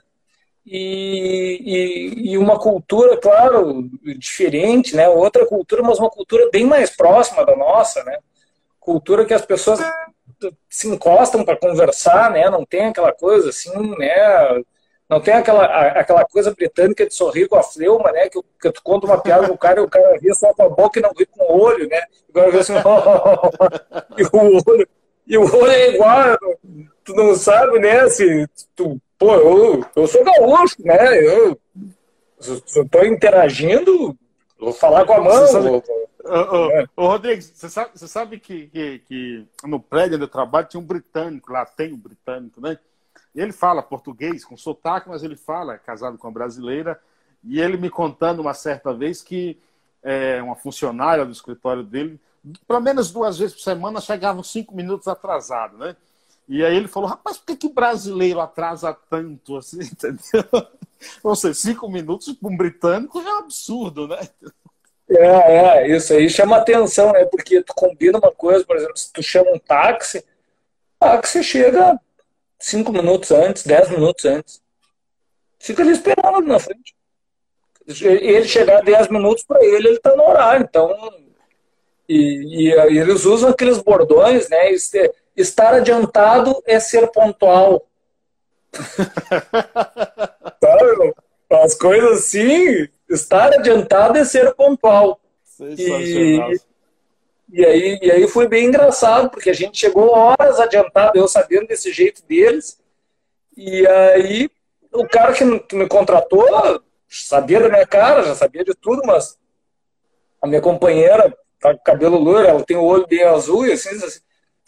E, e, e, uma cultura, claro, diferente, né? Outra cultura, mas uma cultura bem mais próxima da nossa, né? Cultura que as pessoas se encostam para conversar, né? Não tem aquela coisa assim, né? Não tem aquela, aquela coisa britânica de sorrir com a fleuma, né? Que, que tu conta uma piada pro cara e o cara ri só com a boca e não ri com o olho, né? Agora assim, e o olho, e o olho é igual, tu não sabe, né? Se tu, pô, eu, eu sou gaúcho, né? Eu, se eu tô interagindo, vou falar com a mão. Vou, Ô, é. ô, Rodrigo, você sabe, você sabe que, que, que, no prédio eu trabalho tinha um britânico, lá tem um britânico, né? Ele fala português com sotaque, mas ele fala, é casado com uma brasileira, e ele me contando uma certa vez que é, uma funcionária do escritório dele, pelo menos duas vezes por semana, chegavam cinco minutos atrasado, né? E aí ele falou, rapaz, por que, que brasileiro atrasa tanto assim, entendeu? Ou seja, cinco minutos para um britânico é um absurdo, né? É, é, isso aí chama atenção, né? Porque tu combina uma coisa, por exemplo, se tu chama um táxi, o táxi chega cinco minutos antes, dez minutos antes. Fica ali esperando na frente. Ele chegar 10 minutos para ele, ele está no horário. Então, e, e, eles usam aqueles bordões, né? Estar adiantado é ser pontual. Sabe? As coisas assim, estar adiantado é ser pontual. E, e, aí, e aí foi bem engraçado, porque a gente chegou horas adiantado, eu sabendo desse jeito deles. E aí o cara que me contratou sabia da minha cara, já sabia de tudo, mas a minha companheira tá com cabelo loiro, ela tem o olho bem azul, e assim, assim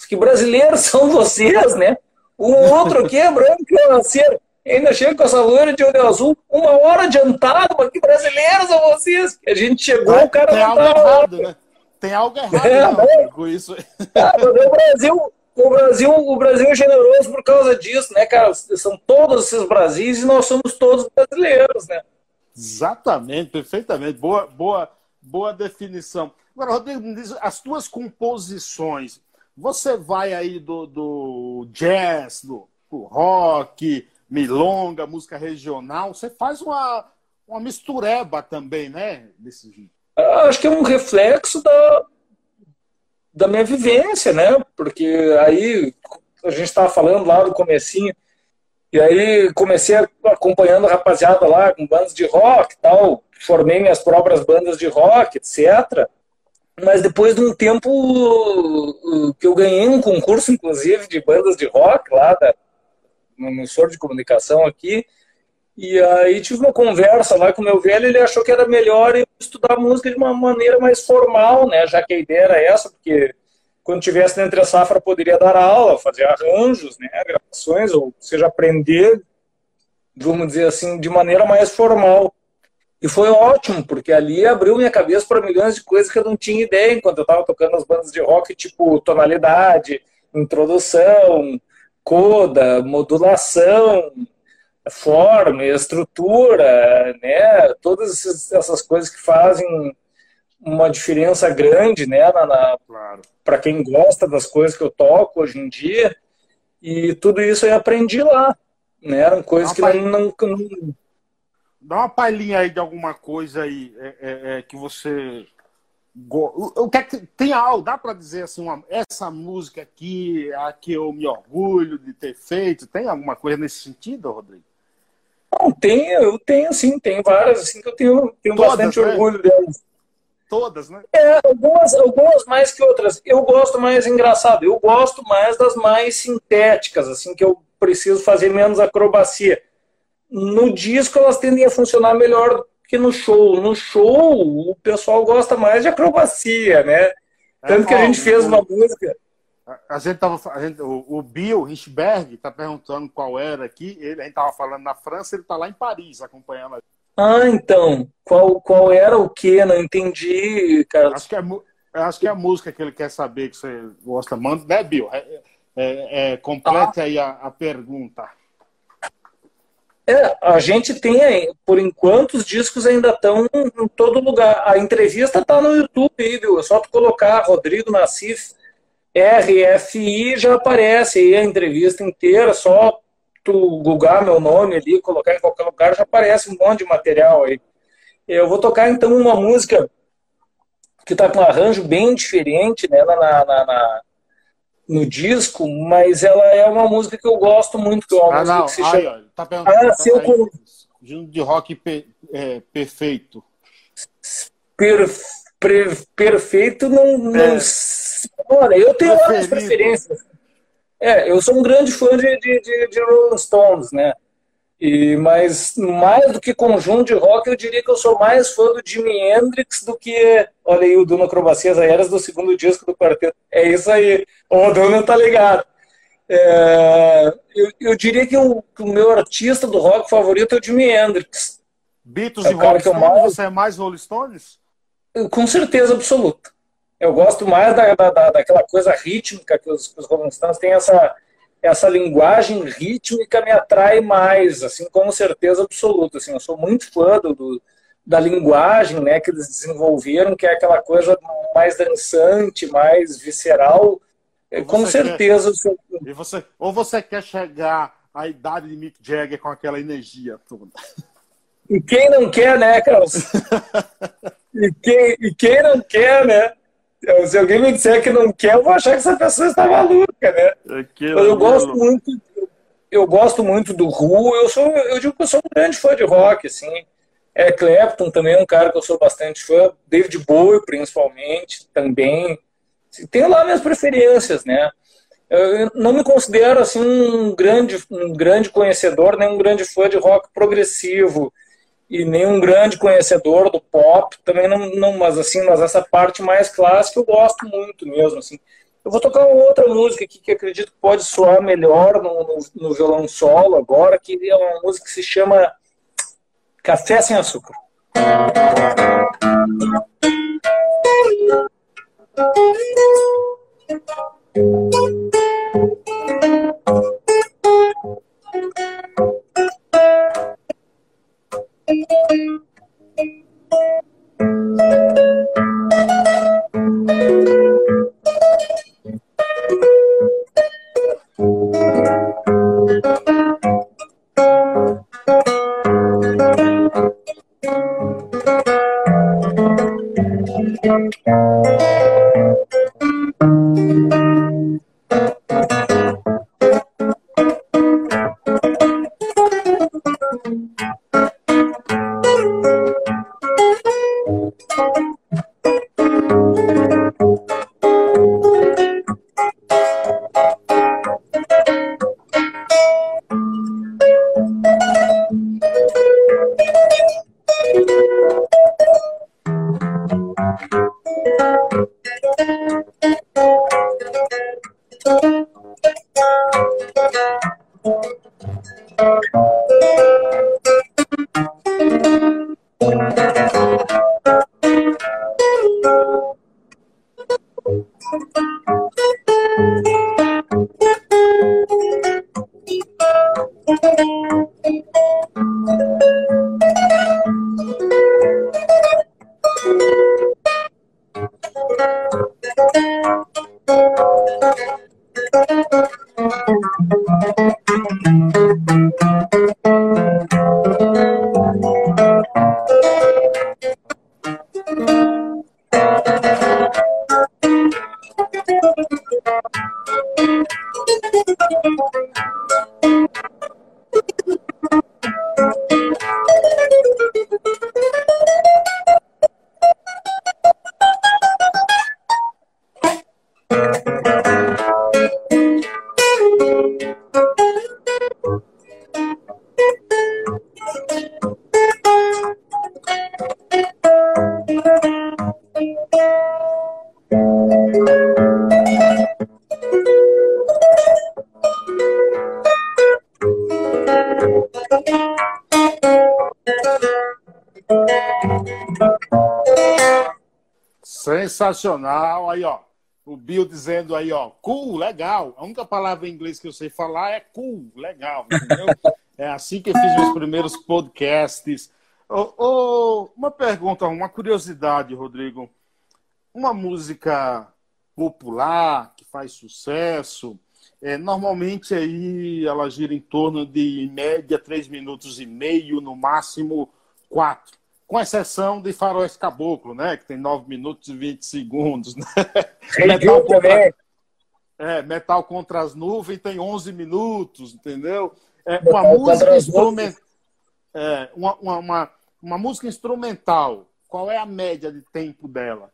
que brasileiros são vocês, né? O outro aqui é branco é nascer. Ainda chega com essa loira de olho azul, uma hora adiantado, mas que brasileiros são vocês? A gente chegou, é, o cara tem algo errado, né? Tem algo errado é, né, com isso. O Brasil, o Brasil, o Brasil é generoso por causa disso, né, cara? São todos esses Brasis e nós somos todos brasileiros, né? Exatamente, perfeitamente. Boa, boa, boa definição. Agora, Rodrigo, as tuas composições, você vai aí do, do jazz, do, do rock, milonga, música regional, você faz uma, uma mistureba também, né? Desse. Acho que é um reflexo da, da minha vivência, né? Porque aí a gente estava falando lá no comecinho, e aí comecei acompanhando a rapaziada lá com bandas de rock tal, formei minhas próprias bandas de rock, etc. Mas depois de um tempo que eu ganhei um concurso, inclusive, de bandas de rock lá da, no emissor de comunicação aqui, e aí tive uma conversa lá com o meu velho, ele achou que era melhor eu estudar música de uma maneira mais formal, né? Já que a ideia era essa, porque quando tivesse entre a safra poderia dar aula, fazer arranjos, né? Gravações, ou seja, aprender, vamos dizer assim, de maneira mais formal. E foi ótimo, porque ali abriu minha cabeça para milhões de coisas que eu não tinha ideia enquanto eu estava tocando as bandas de rock, tipo tonalidade, introdução, coda, modulação, forma, estrutura, né? Todas essas coisas que fazem uma diferença grande, né? Claro. Para quem gosta das coisas que eu toco hoje em dia. E tudo isso eu aprendi lá. Né? Eram coisas que não, não, não, Dá uma palhinha aí de alguma coisa aí é, é, é que você. O que é que tem algo, dá para dizer assim, uma, essa música aqui, a que eu me orgulho de ter feito, tem alguma coisa nesse sentido, Rodrigo? Não, tem, eu tenho sim, tem várias assim que eu tenho, tenho Todas, bastante né? orgulho delas. Todas, né? É, algumas, algumas mais que outras. Eu gosto mais, engraçado, eu gosto mais das mais sintéticas, assim, que eu preciso fazer menos acrobacia. No disco elas tendem a funcionar melhor que no show. No show o pessoal gosta mais de acrobacia, né? Tanto é, que a gente fez uma música a gente tava, a gente, o, Bill Richberg está perguntando qual era aqui. Ele, a gente estava falando na França, ele está lá em Paris acompanhando. Ah, então. Qual, qual era o que? Não entendi, cara. Acho que, é, acho que é a música que ele quer saber que você gosta. Manda, né, Bill? É, é, é complete ah. aí a, a pergunta. É, a gente tem, por enquanto, os discos ainda estão em todo lugar. A entrevista está no YouTube, viu? É só tu colocar Rodrigo Nassif RFI já aparece aí a entrevista inteira, só tu googar meu nome ali, colocar em qualquer lugar, já aparece um monte de material aí. Eu vou tocar então uma música que está com um arranjo bem diferente né, na, na, na, no disco, mas ela é uma música que eu gosto muito, que é uma ah, música não. que se chama... Ai, tá ah, se eu... de rock pe... é, perfeito. Per... Perfeito não, não é Olha, eu tenho várias preferências. É, eu sou um grande fã de, de, de, de Rolling Stones, né? E, mas mais do que conjunto de rock, eu diria que eu sou mais fã do Jimi Hendrix do que, olha aí, o Duna Acrobacias Aéreas do segundo disco do quarteto. É isso aí, o Duna tá ligado. É, eu, eu, diria que o, que o, meu artista do rock favorito é o Jimi Hendrix. Beatles é e Rolling Stones, mais... você é mais Rolling Stones? Com certeza absoluta. Eu gosto mais da, da, daquela coisa rítmica que os, que os Rolling Stones têm, essa, essa linguagem rítmica me atrai mais, assim, com certeza absoluta. Assim, eu sou muito fã do, do, da linguagem né, que eles desenvolveram, que é aquela coisa mais dançante, mais visceral. Com certeza. Quer, e você, ou você quer chegar a idade de Mick Jagger com aquela energia toda. E quem não quer, né, Carlos? e, quem, e quem não quer, né? Se alguém me disser que não quer, eu vou achar que essa pessoa está maluca, né? Aquilo, Mas eu gosto muito, eu gosto muito do Ru. Eu sou, eu digo que eu sou um grande fã de rock, assim. É Clapton também é um cara que eu sou bastante fã. David Bowie, principalmente, também. Tenho lá minhas preferências, né? Eu não me considero assim um grande, um grande conhecedor, nem um grande fã de rock progressivo e nem um grande conhecedor do pop, também não, não mas assim, mas essa parte mais clássica eu gosto muito mesmo, assim. Eu vou tocar outra música aqui que acredito que pode soar melhor no, no, no violão solo agora, que é uma música que se chama Café Sem Açúcar. Sensacional. Aí, ó. O Bill dizendo aí, ó, cool, legal. A única palavra em inglês que eu sei falar é cool, legal. Entendeu? é assim que eu fiz meus primeiros podcasts. Oh, oh, uma pergunta, uma curiosidade, Rodrigo. Uma música popular que faz sucesso, é, normalmente aí ela gira em torno de, em média, três minutos e meio, no máximo quatro com exceção de Faroeste Caboclo, né? Que tem 9 minutos e 20 segundos. Né? metal, contra, é, metal contra as nuvens tem 11 minutos, entendeu? É, uma, música instrument, é, uma, uma, uma, uma, música instrumental, qual é a média de tempo dela?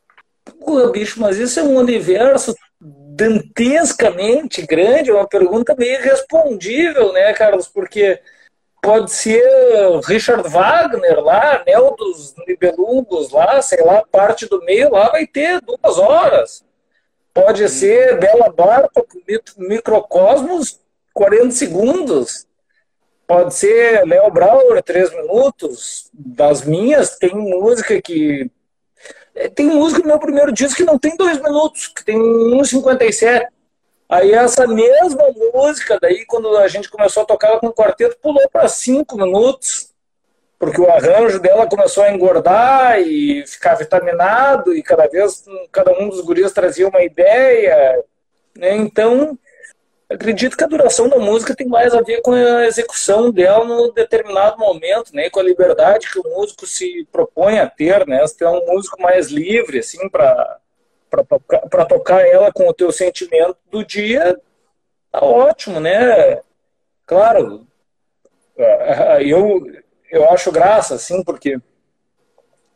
Pô, bicho, mas isso é um universo dantescamente grande, é uma pergunta meio irrespondível, né, Carlos? Porque pode ser Richard Wagner lá, Nel dos Nibelungos lá, sei lá, parte do meio lá vai ter duas horas. Pode ser Bela Bartok, Microcosmos, 40 segundos. Pode ser Léo Brauer, 3 minutos. Das minhas, tem música que. É, tem música no meu primeiro disco que não tem dois minutos, que tem 1,57. Aí essa mesma música, daí quando a gente começou a tocar com o quarteto, pulou para cinco minutos, porque o arranjo dela começou a engordar e ficar vitaminado, e cada vez cada um dos guris trazia uma ideia. Né? Então, acredito que a duração da música tem mais a ver com a execução dela no determinado momento, né? Com a liberdade que o músico se propõe a ter, né? Se tem um músico mais livre, assim, para para tocar ela com o teu sentimento do dia, tá ótimo, né? Claro, é, eu eu acho graça, assim, porque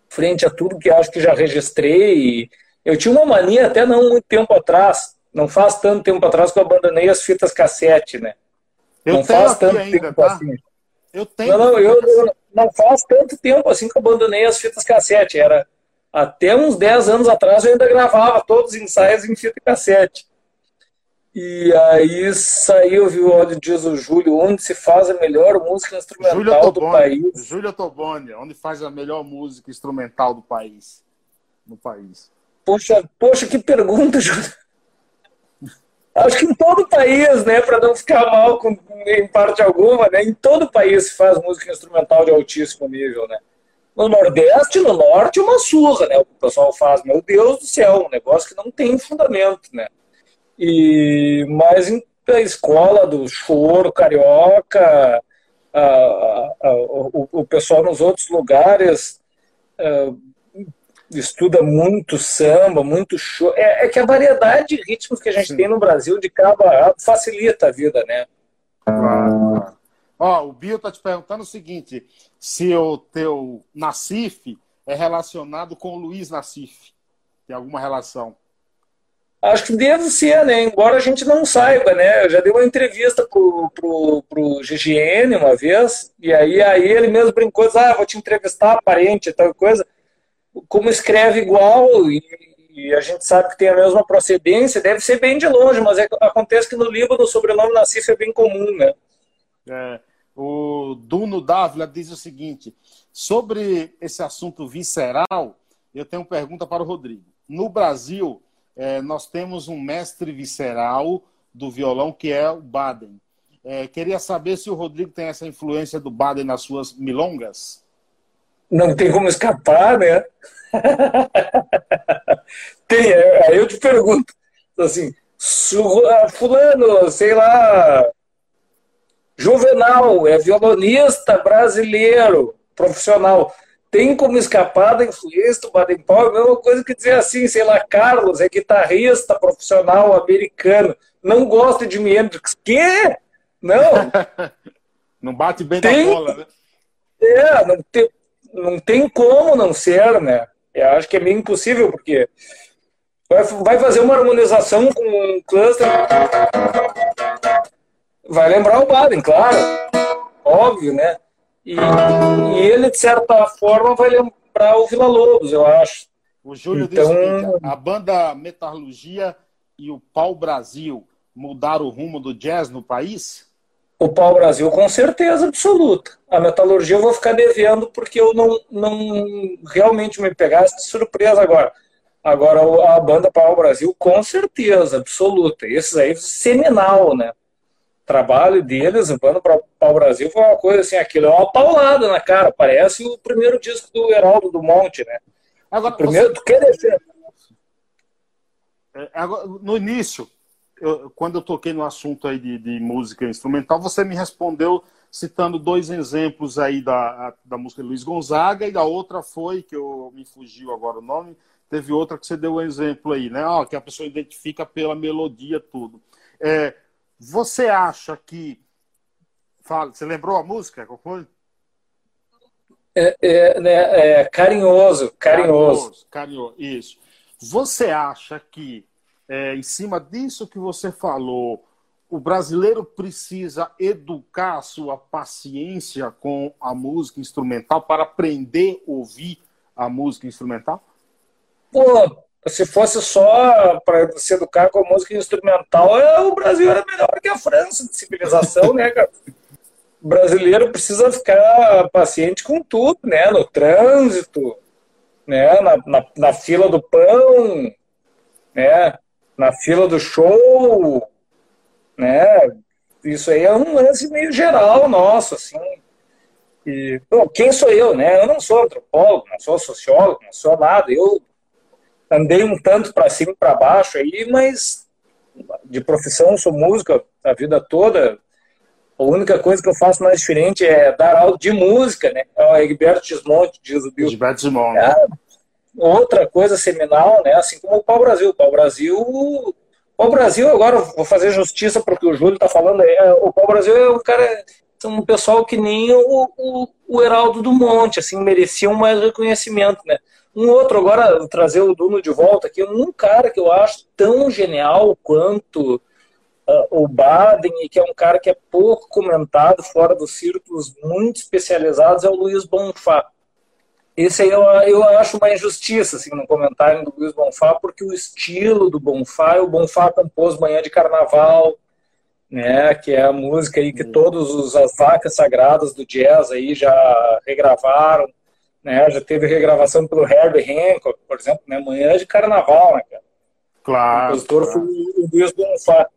frente a tudo que acho que já registrei, eu tinha uma mania até não muito tempo atrás não faz tanto tempo atrás que eu abandonei as fitas cassete, né? Eu não faz tanto ainda, tempo tá? assim. Eu tenho. Não, não, eu, eu, não faz tanto tempo assim que eu abandonei as fitas cassete. Era até uns 10 anos atrás eu ainda gravava todos os ensaios em fita cassete. E aí saiu, viu, olha, diz o Júlio, onde se faz a melhor música instrumental do país. Júlio Toboni, onde faz a melhor música instrumental do país. No país. Poxa, poxa, que pergunta, Júlio. Acho que em todo o país, né, para não ficar mal com, em parte alguma, né, em todo o país se faz música instrumental de altíssimo nível, né. No Nordeste, no Norte, uma surra, né, o pessoal faz, meu Deus do céu, um negócio que não tem fundamento, né. E, mas em a escola do choro carioca, a, a, a, o, o pessoal nos outros lugares estuda muito samba, muito show. É, é, que a variedade de ritmos que a gente Sim. tem no Brasil de cabo a facilita a vida, né? Claro. Ó, o Bio tá te perguntando o seguinte: se o teu Nacife é relacionado com o Luiz Nacife. Tem alguma relação? Acho que deve ser, né? Embora a gente não saiba, né? Eu já dei uma entrevista pro, pro, pro GGN uma vez, e aí, aí ele mesmo brincou, ah, vou te entrevistar, parente, tal coisa como escreve igual e, e, a gente sabe que tem a mesma procedência, deve ser bem de longe, mas é, acontece que no Líbano o sobrenome Nassif é bem comum, né? É, o Duno Dávila diz o seguinte: sobre esse assunto visceral, eu tenho uma pergunta para o Rodrigo. No Brasil, é, nós temos um mestre visceral do violão que é o Baden. É, queria saber se o Rodrigo tem essa influência do Baden nas suas milongas não tem como escapar, né? tem, aí eu te pergunto, assim, ah, fulano, sei lá, Juvenal, é violonista brasileiro, profissional. Tem como escapar da influência do Baden Powell? É a mesma coisa que dizer assim, sei lá, Carlos é guitarrista profissional americano, não gosta de Jimi Hendrix. Quê? Não. não bate bem tem... na bola, né? É, não tem não tem como não ser, né? Eu acho que é meio impossível, porque vai, fazer uma harmonização com um cluster. Vai lembrar o Baden, claro. Óbvio, né? E, e ele, de certa forma, vai lembrar o Vila Lobos, eu acho. O Júlio então... disse a banda Metalurgia e o Pau Brasil mudaram o rumo do jazz no país? O pau-brasil, com certeza absoluta. A metalurgia eu vou ficar devendo porque eu não, não realmente me pegasse de surpresa agora. Agora, a banda pau-brasil, com certeza absoluta. Esses aí, seminal, né? Trabalho deles, o banda pau-brasil foi uma coisa assim, aquilo é uma paulada na cara. Parece o primeiro disco do Heraldo do Monte, né? Agora, o primeiro, você... tu quer descer? É, no início, eu, quando eu toquei no assunto aí de, de, música instrumental, você me respondeu citando dois exemplos aí da, da música de Luiz Gonzaga e da outra foi, que eu me fugiu agora o nome, teve outra que você deu um exemplo aí, né? Ah, que a pessoa identifica pela melodia tudo. É, você acha que. Fala, você lembrou a música? Qual foi? É, é, né, é, carinhoso, carinhoso. Carinhoso, carinhoso, isso. Você acha que é, em cima disso que você falou, o brasileiro precisa educar a sua paciência com a música instrumental para aprender a ouvir a música instrumental? Pô, se fosse só para se educar com música instrumental, é, o Brasil era melhor que a França de civilização, né, cara? O brasileiro precisa ficar paciente com tudo, né? No trânsito, né? na, na, na fila do pão, né? na fila do show, né? Isso aí é um lance meio geral nosso, assim. E, bom, quem sou eu, né? Eu não sou antropólogo, não sou sociólogo, não sou nada. Eu andei um tanto para cima e para baixo aí, mas de profissão sou músico a vida toda. A única coisa que eu faço mais diferente é dar aula de música, né? É o Egberto Gismonte, diz o Bill. Egberto Gismonte. É, outra coisa seminal, né? Assim como o Pau Brasil. O Pau Brasil, o Brasil agora vou fazer justiça porque o Júlio está falando. É, o Pau Brasil é um cara, um pessoal que nem o, o, o Heraldo do Monte, assim mereciam mais reconhecimento, né? Um outro, agora, trazer o Duno de volta aqui, um cara que eu acho tão genial quanto uh, o Baden, e que é um cara que é pouco comentado fora dos círculos muito especializados, é o Luiz Bonfá. Esse aí eu, eu acho uma injustiça, assim, no comentário do Luiz Bonfá, porque o estilo do Bonfá, o Bonfá compôs Manhã de Carnaval, né, que é a música aí que uhum. todas as vacas sagradas do jazz aí já regravaram, né? Já teve regravação pelo Herbie Hancock, por exemplo, né? Manhã de Carnaval, né, cara? Claro. O compositor claro. foi o Luiz Bonfá.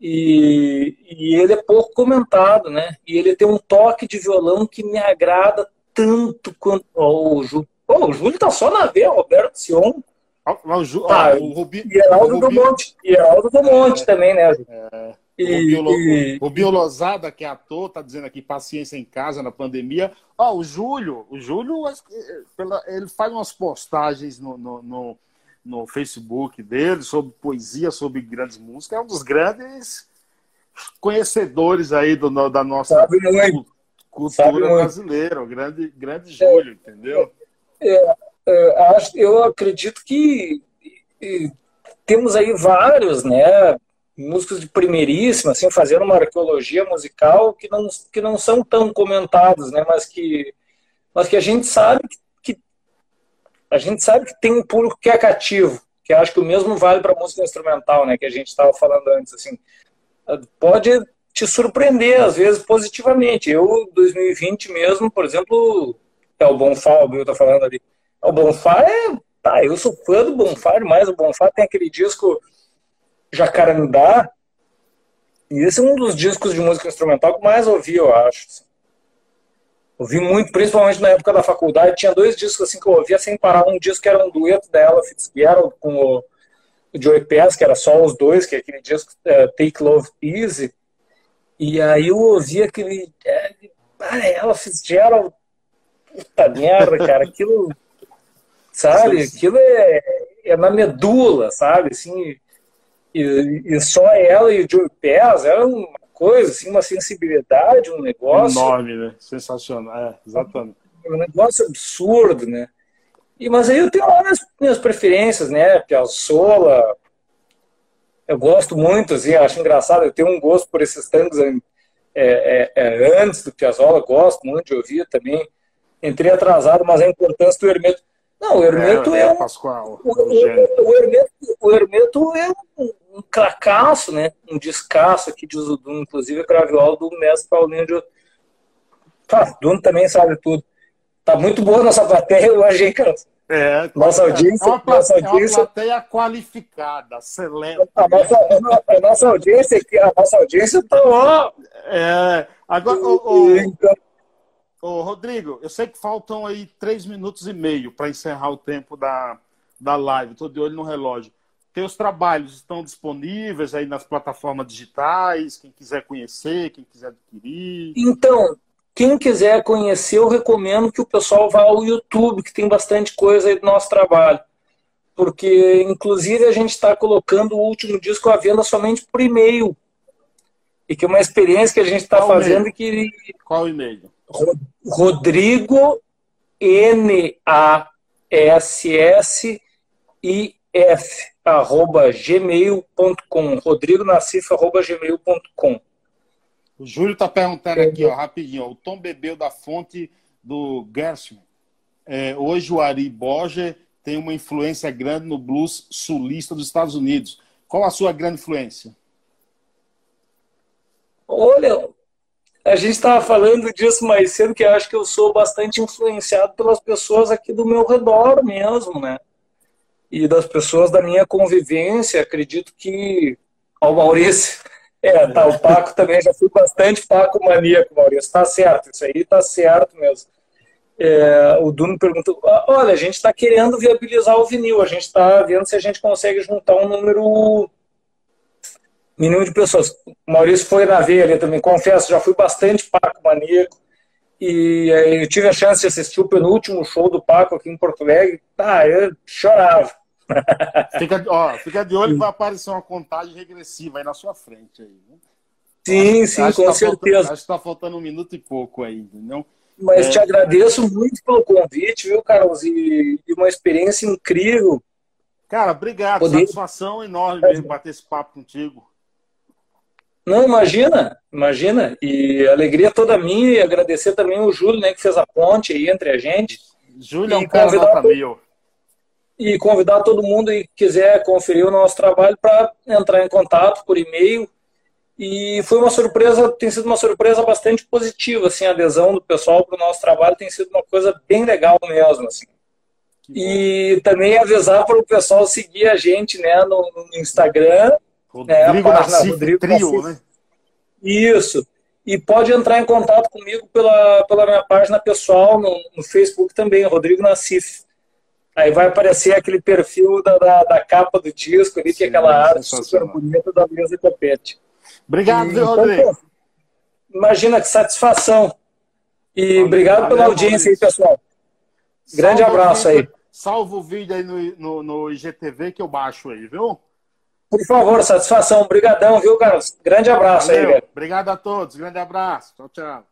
E, e ele é pouco comentado, né? E ele tem um toque de violão que me agrada tanto quanto. Oh, o, Ju... oh, o Júlio tá só na veia, Roberto Sion. O, Ju... tá, o Rubi... E Heraldo do Monte. E Heraldo do Monte é, também, né? É. O, Bio, o Biolosada, que é ator, tá dizendo aqui paciência em casa na pandemia. Ó, o Júlio, o Júlio, ele faz umas postagens no, no, no, no Facebook dele sobre poesia, sobre grandes músicas. É um dos grandes conhecedores aí do, da nossa cultura brasileira. O grande, grande Júlio, é, entendeu? É, é, eu acredito que temos aí vários, né? Músicos de primeiríssima, assim, fazendo uma arqueologia musical que não, que não são tão comentados, né, mas que, mas que a gente sabe que a gente sabe que tem um público que é cativo, que acho que o mesmo vale para música instrumental, né, que a gente estava falando antes, assim, pode te surpreender às vezes positivamente. Eu 2020 mesmo, por exemplo, é o Bonfá, o Bill tá falando ali. O Bonfá é, tá, eu sou fã do Bonfá, mas o Bonfá tem aquele disco Jacarandá. E esse é um dos discos de música instrumental que mais ouvi, eu acho. Assim. Ouvi muito, principalmente na época da faculdade. Tinha dois discos assim que eu ouvia sem parar. Um disco que era um dueto dela, Fitzgerald, com o, Joey Pass, que era só os dois, que é aquele disco é, Take Love Easy. E aí eu ouvi aquele. É, ah, ela, Fitzgerald. Puta merda, cara. Aquilo. Sabe? Aquilo é, é na medula, sabe? Assim, e, e só ela e o Joe Pass era uma coisa, assim, uma sensibilidade, um negócio. Enorme, né? Sensacional, é, exatamente. Um negócio absurdo, né? E, mas aí eu tenho lá minhas, minhas preferências, né? Piazzolla, eu gosto muito, assim, acho engraçado, eu tenho um gosto por esses tangos é, é, é, antes do Piazzolla, gosto muito de ouvir também. Entrei atrasado, mas a importância do Hermeto. Não, o Hermeto é, é um. Pascoal, o, o, o, Hermeto, o Hermeto é cracaço, né? Um descasso aqui de Zudum, inclusive a graviola do mestre Paulinho de. Ah, Duno também sabe tudo. Tá muito boa a nossa plateia hoje, hein, cara? É, nossa audiência, é uma, nossa audiência, é uma plateia qualificada, excelente. A nossa, a nossa audiência aqui, a nossa audiência tá ó. É, agora, o, o, então... Ô, Rodrigo, eu sei que faltam aí três minutos e meio para encerrar o tempo da, da live. Estou de olho no relógio. Teus trabalhos estão disponíveis aí nas plataformas digitais? Quem quiser conhecer, quem quiser adquirir? Então, quem quiser conhecer, eu recomendo que o pessoal vá ao YouTube, que tem bastante coisa aí do nosso trabalho. Porque, inclusive, a gente está colocando o último disco à venda somente por e-mail. E que é uma experiência que a gente está fazendo que. Qual e-mail? Rodrigo N-A-S-S I F arroba gmail.com Rodrigo Nassif arroba gmail.com O Júlio está perguntando aqui, ó, rapidinho, ó, o Tom bebeu da fonte do Gershwin. É, hoje o Ari Borger tem uma influência grande no blues sulista dos Estados Unidos. Qual a sua grande influência? Olha, a gente estava falando disso mais cedo, que eu acho que eu sou bastante influenciado pelas pessoas aqui do meu redor mesmo, né? E das pessoas da minha convivência. Acredito que ao Maurício. É, tá, o Paco também já fui bastante Paco maníaco, Maurício. Tá certo, isso aí tá certo mesmo. É, o Duno perguntou: ah, olha, a gente está querendo viabilizar o vinil, a gente está vendo se a gente consegue juntar um número Mínimo de pessoas. O Maurício foi na veia ali também, confesso, já fui bastante Paco Maníaco. E eu tive a chance de assistir o penúltimo show do Paco aqui em Porto Alegre. Ah, eu chorava. Fica, ó, fica de olho que vai aparecer uma contagem regressiva aí na sua frente. Aí, né? Sim, sim, acho com tá certeza. Faltando, acho que está faltando um minuto e pouco aí, entendeu? Mas é... te agradeço muito pelo convite, viu, Carlos? E, e uma experiência incrível. Cara, obrigado. Poder... Satisfação enorme mesmo bater esse papo contigo. Não, imagina, imagina. E alegria toda minha e agradecer também o Júlio, né, que fez a ponte aí entre a gente. Júlio é um cara nota mil e convidar todo mundo que quiser conferir o nosso trabalho para entrar em contato por e-mail. E foi uma surpresa, tem sido uma surpresa bastante positiva, assim, a adesão do pessoal para o nosso trabalho tem sido uma coisa bem legal mesmo, assim. E também avisar para o pessoal seguir a gente, né, no, no Instagram, Rodrigo né, a página Nassif, Rodrigo Trio, né? Isso. E pode entrar em contato comigo pela, pela minha página pessoal no, no Facebook também, Rodrigo Nassif. Aí vai aparecer aquele perfil da, da, da capa do disco ali, que é aquela arte super bonita da mesa Copete. Obrigado, e, então, Rodrigo. imagina que satisfação. E Valeu, obrigado pela audiência aí, pessoal. Grande salva abraço vídeo, aí. Salva o vídeo aí no, no, no IGTV que eu baixo aí, viu? Por favor, satisfação. Obrigadão, viu, Carlos? Grande abraço Valeu. aí, velho. Obrigado a todos. Grande abraço. Tchau, tchau.